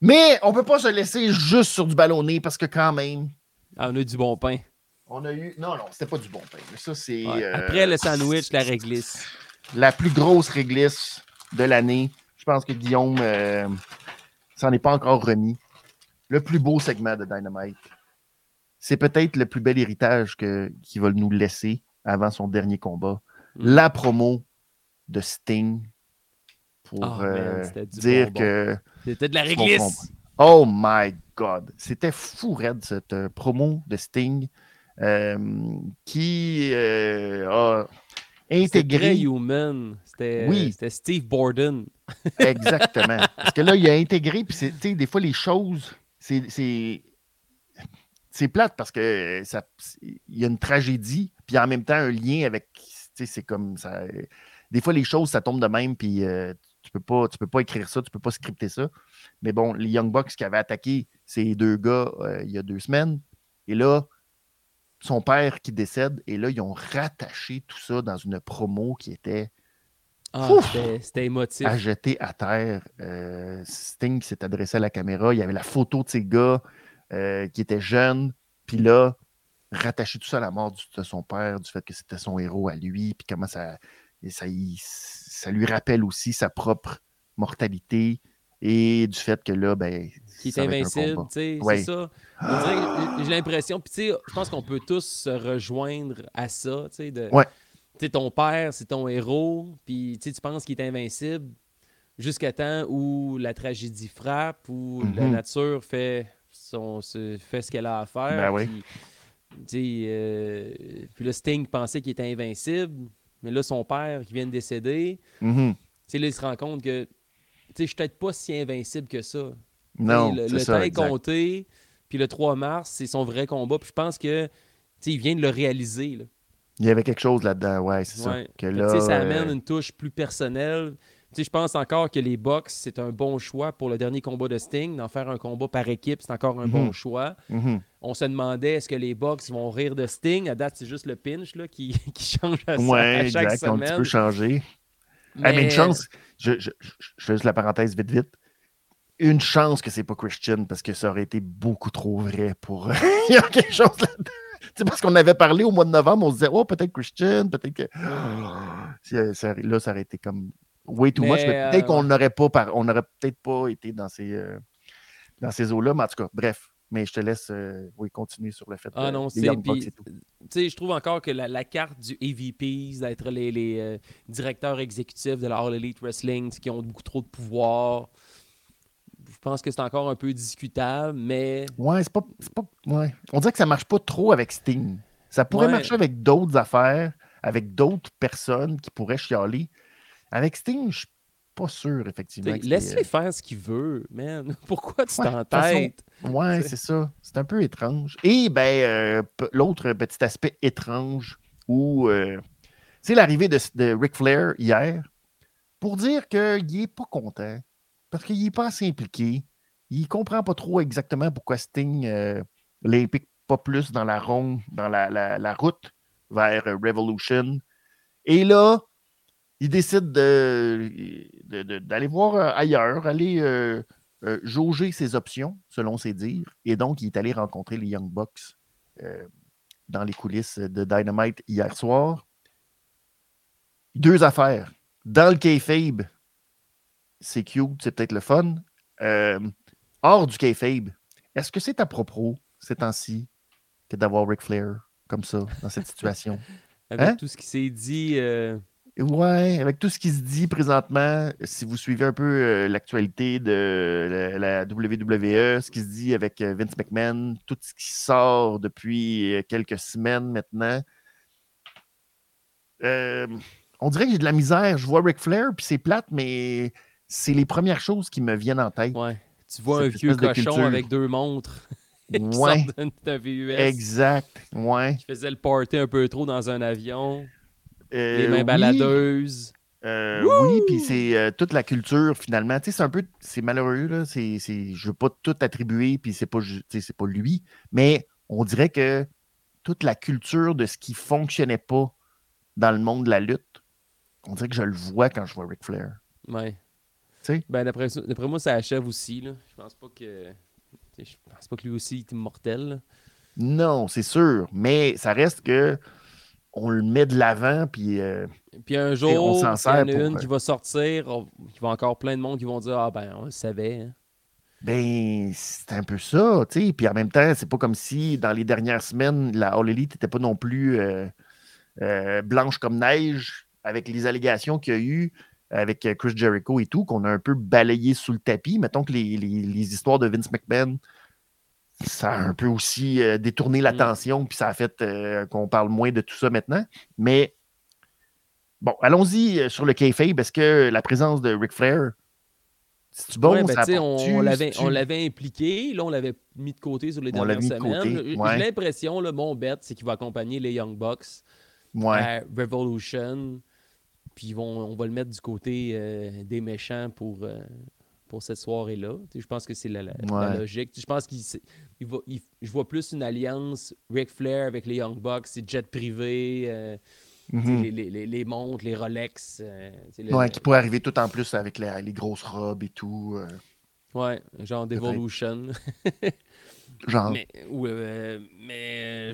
Mais on peut pas se laisser juste sur du ballonné parce que quand même, Ah, on a du bon pain. on a eu. Non, non, c'était pas du bon pain. Mais ça, c'est. Ouais. euh, Après le sandwich, la réglisse. La plus grosse réglisse de l'année. Je pense que Guillaume euh, s'en est pas encore remis. Le plus beau segment de Dynamite. C'est peut-être le plus bel héritage que- qu'il va nous laisser avant son dernier combat. Mm. La promo de Sting pour Ah, euh, dire bonbon. que C'était de la réglisse. Oh my God! C'était fou, raide, cette euh, promo de Sting euh, qui a intégré. human. C'était Oui. c'était Steve Borden. Exactement. Parce que là, il a intégré, puis des fois, les choses, c'est- c'est plate parce que ça, il y a une tragédie, puis en même temps, un lien avec. C'est comme ça. Des fois, les choses, ça tombe de même, puis euh, tu peux pas, tu peux pas écrire ça, tu peux pas scripter ça. Mais bon, les Young Bucks qui avaient attaqué ces deux gars euh, il y a deux semaines, et là, son père qui décède, et là, ils ont rattaché tout ça dans une promo qui était Ah, c'était- émotif. à jeter à terre. Euh, Sting s'est adressé à la caméra. Il y avait la photo de ces gars euh, qui étaient jeunes. Puis là, rattacher tout ça à la mort de son père, du fait que c'était son héros à lui, puis comment ça, et ça, y- ça lui rappelle aussi sa propre mortalité et du fait que là, ben. qui est invincible, tu sais, Ouais. c'est ça. J'ai l'impression, puis tu sais, je pense qu'on peut tous se rejoindre à ça, tu sais, de... Ouais. Tu sais, ton père, c'est ton héros, puis tu penses qu'il est invincible jusqu'à temps où la tragédie frappe, où la Mhm. nature fait, son, se- fait ce qu'elle a à faire. Ben oui. puis, euh, puis le Sting pensait qu'il était invincible, mais là, son père qui vient de décéder, Mhm. là, il se rend compte que, je suis peut-être pas si invincible que ça. Non, le, le ça, temps est compté. Puis le 3 mars, c'est son vrai combat. Puis je pense que il vient de le réaliser. Là. Il y avait quelque chose là-dedans, ouais, c'est ça. Ouais. Que là, ça euh, amène une touche plus personnelle. Je pense encore que les Bucks, c'est un bon choix pour le dernier combat de Sting. D'en faire un combat par équipe, c'est encore un Mhm. bon choix. mhm. On se demandait est-ce que les Bucks vont rire de Sting? À date, c'est juste le pinch là, qui, qui change à, Ouais, à chaque exact. A un petit semaine. peu changé. Ah, mais une chance, je, je, je- je fais juste la parenthèse vite, vite. Une chance que c'est pas Christian parce que ça aurait été beaucoup trop vrai pour. Il y a quelque chose là-dedans. Parce qu'on avait parlé au mois de novembre, on se disait, oh, peut-être Christian, peut-être que. Là, ça aurait été comme way too Mais, much, mais peut-être euh, qu'on n'aurait pas, par- on n'aurait peut-être pas été dans ces, euh, dans ces eaux-là, mais en tout cas, bref. Mais je te laisse euh, oui, continuer sur le fait Ah de- non, c'est. Tu sais, je trouve encore que la, la carte du AVP, d'être les, les, euh, directeurs exécutifs de la All Elite Wrestling, qui ont beaucoup trop de pouvoir, je pense que c'est encore un peu discutable, mais Ouais, c'est pas, pas- ouais. On dirait que ça marche pas trop avec Sting. Ça pourrait Ouais. marcher avec d'autres affaires, avec d'autres personnes qui pourraient chialer. Avec Sting, je suis pas sûr, effectivement. Laisse-le faire ce qu'il veut, man. Pourquoi tu t'entêtes? Ouais, c'est ça. C'est un peu étrange. Et ben, l'autre petit aspect étrange où c'est l'arrivée de, de Ric Flair hier pour dire qu'il n'est pas content parce qu'il n'est pas assez impliqué. Il ne comprend pas trop exactement pourquoi Sting euh, l'implique pas plus dans la ronde, dans la, route vers Revolution. Et là, il décide d'aller de, voir euh, ailleurs, aller euh, jauger ses options, selon ses dires. Et donc, il est allé rencontrer les Young Bucks dans les coulisses de Dynamite hier soir. Deux affaires. Dans le kayfabe, c'est cute, c'est peut-être le fun. Euh, hors du kayfabe, est-ce que c'est à propos ces temps-ci que d'avoir Ric Flair comme ça, dans cette situation? avec hein? tout ce qui s'est dit. Euh... Ouais, avec tout ce qui se dit présentement, si vous suivez un peu euh, l'actualité de la, WWE, ce qui se dit avec euh, Vince McMahon, tout ce qui sort depuis quelques semaines maintenant, on dirait que j'ai de la misère. Je vois Ric Flair, puis c'est plate, mais c'est les premières choses qui me viennent en tête. Ouais. Tu vois un vieux cochon avec deux montres. ouais. VUS. Exact. Ouais. Qui faisait le party un peu trop dans un avion. Euh, les mains baladeuses. Euh, oui, puis c'est euh, toute la culture finalement. Tu sais, c'est un peu, c'est malheureux là. C'est, c'est, je veux pas tout attribuer, puis c'est pas, c'est pas lui, mais on dirait que toute la culture de ce qui fonctionnait pas dans le monde de la lutte on dirait que je le vois quand je vois Ric Flair. Ouais. Tu Ben, d'après, moi, ça achève aussi. Là. Je pense pas que. Je pense pas que lui aussi est immortel. Non, c'est sûr. Mais ça reste que on le met de l'avant, puis. Euh, puis un jour, il y en a une qui va sortir, il va encore plein de monde qui vont dire Ah, ben, on le savait. Hein. Ben, c'est un peu ça, tu sais. Puis en même temps, c'est pas comme si dans les dernières semaines, la All Elite n'était pas non plus euh, euh, blanche comme neige avec les allégations qu'il y a eu avec euh, Chris Jericho et tout, qu'on a un peu balayé sous le tapis. Mettons que les, histoires de Vince McMahon, ça a un peu aussi euh, détourné mm. l'attention, puis ça a fait euh, qu'on parle moins de tout ça maintenant. Mais bon, allons-y sur le kayfabe. parce que la présence de Ric Flair, c'est bon, ben, ça on, on l'avait impliqué, là, on l'avait mis de côté sur les dernières semaines. J'ai l'impression, mon bet, c'est qu'il va accompagner les Young Bucks à Revolution. Puis on va le mettre du côté euh, des méchants pour, euh, pour cette soirée-là. Je pense que c'est la, logique. Je pense qu'il va, je vois plus une alliance Ric Flair avec les Young Bucks, c'est jet privé, euh, mhm. les, les, montres, les Rolex. ouais, qui pourrait arriver tout en plus avec les, grosses robes et tout. Ouais, genre Devolution. genre. Mais, mais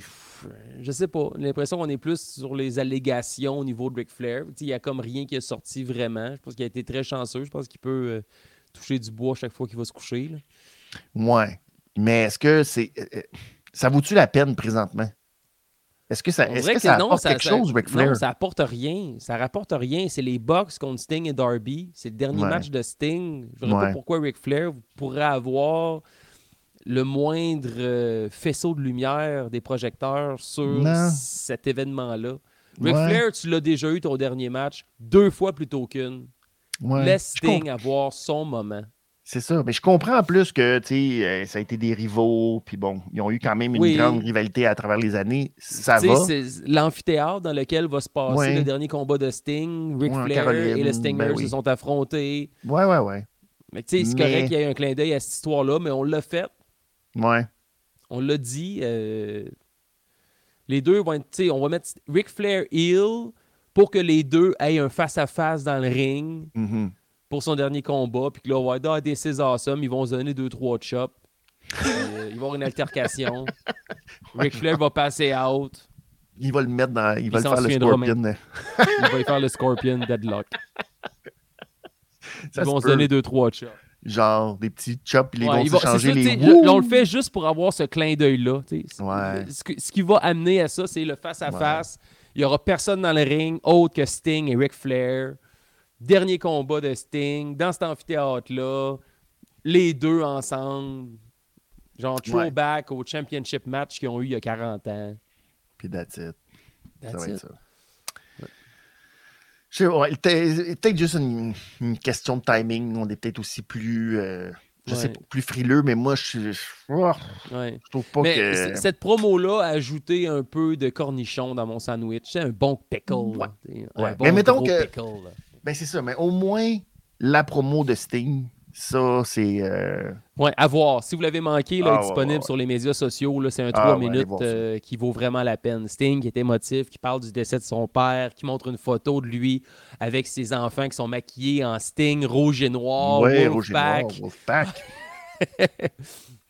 je sais pas. L'impression qu'on est plus sur les allégations au niveau de Ric Flair. Il n'y a comme rien qui est sorti vraiment. Je pense qu'il a été très chanceux. Je pense qu'il peut euh, toucher du bois chaque fois qu'il va se coucher. Là. Ouais. Mais est-ce que c'est. Euh, euh, ça vaut-tu la peine présentement? Est-ce que ça, est que ça apporte quelque chose, Ric Flair? Non, ça apporte rien. Ça rapporte rien. C'est les Bucks contre Sting et Darby. C'est le dernier match de Sting. Je ne sais pas pourquoi Ric Flair pourrait avoir le moindre euh, faisceau de lumière des projecteurs sur cet événement-là. Ric Flair, tu l'as déjà eu ton dernier match deux fois plutôt qu'une. Laisse Sting avoir son moment. C'est ça. Mais je comprends en plus que euh, ça a été des rivaux, puis bon, ils ont eu quand même une grande rivalité à travers les années. Ça va. C'est l'amphithéâtre dans lequel va se passer le dernier combat de Sting. Ric Flair et le Stingers ben se sont affrontés. Ouais, ouais, ouais. Mais tu sais, c'est correct qu'il y ait un clin d'œil à cette histoire-là, mais on l'a fait. Ouais. On l'a dit. Euh, les deux vont être. On va mettre Ric Flair Hill pour que les deux aient un face-à-face dans le ring mm-hmm. pour son dernier combat. Puis que là, on va être des César awesome. Ils vont se donner deux, trois chops. euh, ils vont avoir une altercation. Ric Flair va passer out. Il va le mettre dans. Il va le faire le Scorpion. il va y faire le Scorpion Deadlock. Ils vont se donner deux, trois chops genre des petits chops, puis les vont va, changer les On le fait juste pour avoir ce clin d'œil-là. Ce, qui va amener à ça, c'est le face-à-face. Il n'y aura personne dans le ring autre que Sting et Ric Flair. Dernier combat de Sting dans cet amphithéâtre-là. Les deux ensemble. Genre throwback au championship match qu'ils ont eu il y a 40 ans. Puis that's it. That's ça it. Je sais, ouais, peut-être peut-être juste une, une question de timing. On est peut-être aussi plus, euh, je sais pas, plus frileux, mais moi, je, suis- je, oh, Ouais. je trouve pas Mais que. cette promo-là a ajouté un peu de cornichon dans mon sandwich. C'est un bon pickle. Ouais. Un bon Mais mettons que- pickle. Ben, c'est ça, mais au moins, la promo de Sting, ça, c'est. euh, Ouais, à voir. Si vous l'avez manqué, là, Ah, est ouais, disponible ouais, ouais. sur les médias sociaux. là, C'est un Ah, 3 ouais, allez minutes euh, qui vaut vraiment la peine. Sting qui est émotif, qui parle du décès de son père, qui montre une photo de lui avec ses enfants qui sont maquillés en Sting, rouge et noir, ouais, rouge et noir, Wolfpack.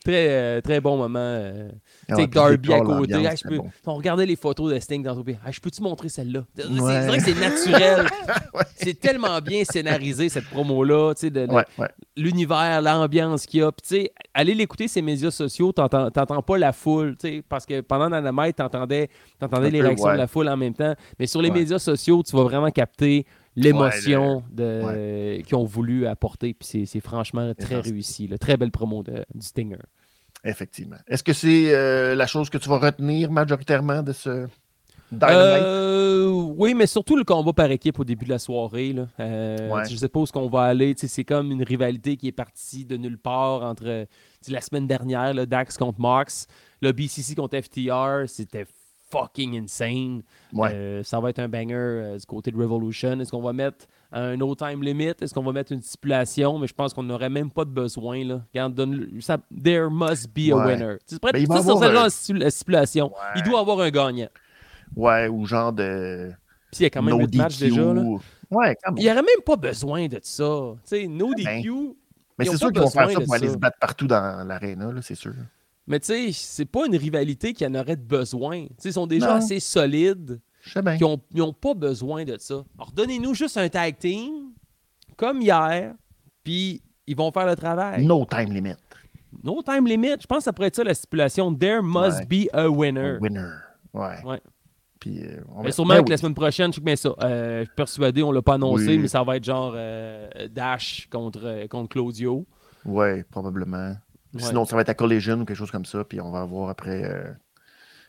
Très, euh, très bon moment. euh, Ah, Tu sais, puis Darby à côté. Hey, peux- bon. On regardait les photos de Sting dans le Je peux-tu montrer celle-là? C'est vrai que c'est naturel. Ouais. C'est tellement bien scénarisé, cette promo-là. L'univers, l'ambiance qu'il y a. Puis, allez l'écouter, ces médias sociaux, t'entends pas la foule. Parce que pendant Dynamite, t'entendais t'entendais les peu, réactions de la foule en même temps. Mais sur les médias sociaux, tu vas vraiment capter l'émotion de qu'ils ont voulu apporter. Puis c'est- c'est franchement très réussi. là. Très belle promo de, du Stinger. Effectivement. Est-ce que c'est euh, la chose que tu vas retenir majoritairement de ce Dynamite? Euh, oui, mais surtout le combat par équipe au début de la soirée. Là. Euh, Ouais. Je sais pas où qu'on va aller. C'est comme une rivalité qui est partie de nulle part entre la semaine dernière, là, Dax contre Mox, le BCC contre FTR. C'était fucking insane. Ouais. Euh, ça va être un banger euh, du côté de Revolution. Est-ce qu'on va mettre un no time limit? Est-ce qu'on va mettre une stipulation? Mais je pense qu'on n'aurait même pas de besoin. Là. Regarde, donne ça, there must be a winner. Tu pourrais Ben, tout ça sur un- la stipulation. Il doit avoir un gagnant. Ouais, ou genre de. Puis il y a quand même no DQ. déjà. Là. Ouais, quand même. Il n'y aurait même pas besoin de ça. Tu sais, no Ben, DQ. Mais c'est sûr qu'ils vont faire ça pour aller se battre partout dans l'aréna, là, c'est sûr. Mais tu sais, c'est pas une rivalité qui en aurait besoin. Tu sais, ils sont déjà Non. assez solides. Bien. qui ont- Ils n'ont pas besoin de ça. Alors, donnez-nous juste un tag team, comme hier, puis ils vont faire le travail. No time limit. No time limit. Je pense que ça pourrait être ça la stipulation. There must Ouais. be a winner. Winner. Ouais. Ouais. Puis, euh, on Mais sûrement Ben que la semaine prochaine, je ça. Euh, je suis persuadé, on l'a pas annoncé, Oui. mais ça va être genre euh, Dash contre, contre Claudio. Ouais, probablement. Ouais. Sinon, ça va être à Collision ou quelque chose comme ça, puis on va voir après euh,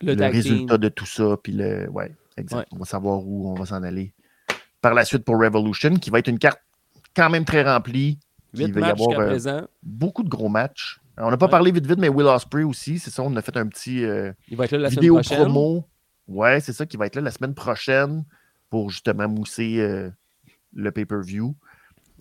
le, résultat de tout ça, puis le. Ouais, exact. Ouais. On va savoir où on va s'en aller. Par la suite pour Revolution, qui va être une carte quand même très remplie. Il va y avoir euh, beaucoup de gros matchs. On n'a pas Ouais. parlé vite vite, mais Will Ospreay aussi, c'est ça. On a fait un petit euh, Il va être là la semaine vidéo prochaine. promo. Ouais, c'est ça qui va être là la semaine prochaine pour justement mousser le pay-per-view.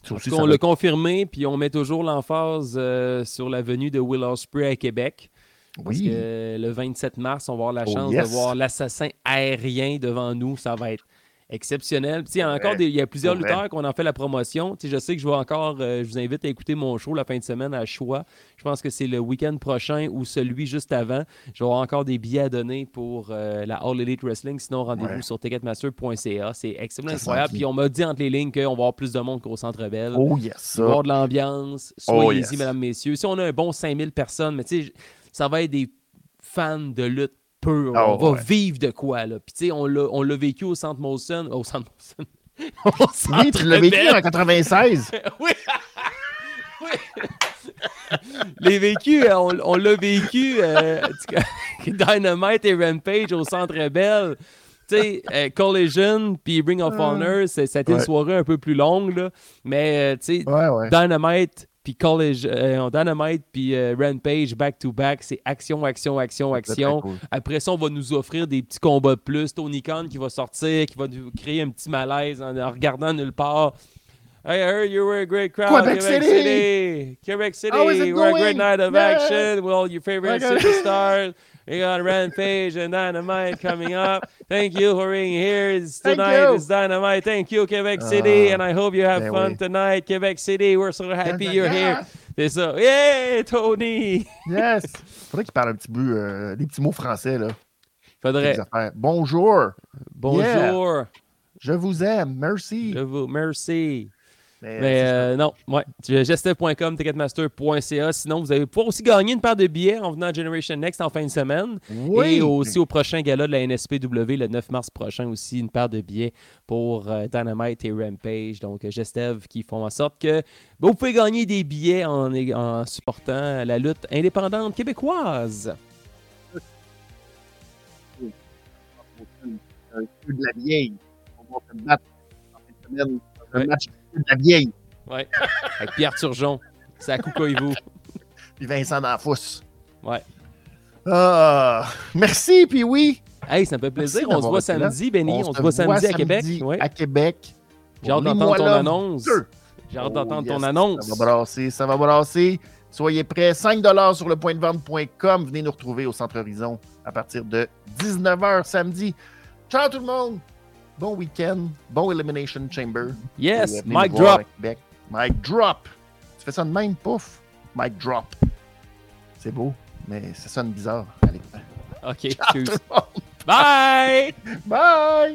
Ça aussi, qu'on va l'a confirmé, puis on met toujours l'emphase euh, sur la venue de Will à Québec. Parce Oui, que le 27 mars, on va avoir la Oh, chance yes. de voir l'assassin aérien devant nous. Ça va être exceptionnel. Il y a encore Ouais. des- il y a plusieurs lutteurs qu'on en fait la promotion. Je sais que je vais encore, euh, je vous invite à écouter mon show la fin de semaine à choix. Je pense que c'est le week-end prochain ou celui juste avant. Je vais avoir encore des billets à donner pour euh, la All Elite Wrestling. Sinon, rendez-vous Ouais. sur ticketmaster.ca. C'est extrêmement incroyable. Puis on m'a dit entre les lignes qu'on va avoir plus de monde qu'au Centre Bell. oh yes, avoir de l'ambiance. Oh, Soyez-y, yes. mesdames, messieurs. Si on a un bon 5000 personnes, mais tu sais, ça va être des fans de lutte Ah, on va ouais. vivre de quoi, là. Puis, tu sais, on l'a on l'a vécu au Centre Molson. Au Centre Molson. au Oui, Centre tu l'as vécu en 96. oui. oui. Les vécus, euh, on, on l'a vécu. euh, Dynamite et Rampage au Centre Bell. Tu sais, euh, Collision puis Ring of Honor, c'est- ça a été une soirée un peu plus longue, là. Mais, euh, tu sais, Ouais, ouais. Dynamite puis College, euh, Dynamite puis euh, Rampage back to back, c'est action, action, action, action. cool. Après ça, on va nous offrir des petits combats de plus. Tony Khan qui va sortir, qui va nous créer un petit malaise en, en regardant nulle part. I heard you were a great crowd. Quebec City! City. Quebec City. Is we're a great night of Yeah. action with all your favorite Okay. superstars. We got Rampage and Dynamite coming up. Thank you for being here. It's tonight. It's Dynamite. Thank you, Quebec City. Ah, and I hope you have fun tonight, Quebec City. We're so happy you're yeah. here. C'est ça. Yeah, Tony! Yes. Faudrait qu'il parle un petit peu euh, des petits mots français, là. Faudrait. Bonjour. Bonjour. Je vous aime. Merci. Je vous merci. Mais, ça. euh, non, ouais. Gestev.com, ticketmaster.ca. Sinon, vous allez pouvoir aussi gagner une paire de billets en venant à Generation Next en fin de semaine. oui. Et aussi au prochain gala de la NSPW le 9 mars prochain aussi, une paire de billets pour euh, Dynamite et Rampage. Donc, euh, Gestev qui font en sorte que ben, vous pouvez gagner des billets en, en supportant la lutte indépendante québécoise. un peu de la vieille. On va se battre en fin de semaine. Un Ouais. match de la vieille. Ouais. Avec Pierre Turgeon. C'est à Kukoivu. Puis Vincent D'Anfous. Ouais. Ah, merci, puis oui. Hey, ça me fait plaisir. Merci On se voit samedi, Benny. On, se voit samedi à Québec. Ouais. À Québec. J'ai hâte d'entendre ton annonce. J'ai hâte Oh, d'entendre yes, ton annonce. Ça va brasser, ça va brasser. Soyez prêts. 5 sur le point de vente.com. Venez nous retrouver au Centre Horizon à partir de 19h samedi. Ciao tout le monde. Bon week-end. Bon Elimination Chamber. Yes, Et, euh, mic drop. Mic drop. Tu fais ça de même, pouf. Mic drop. C'est beau, mais ça sonne bizarre l'écran. OK, Ciao. Bye! Bye!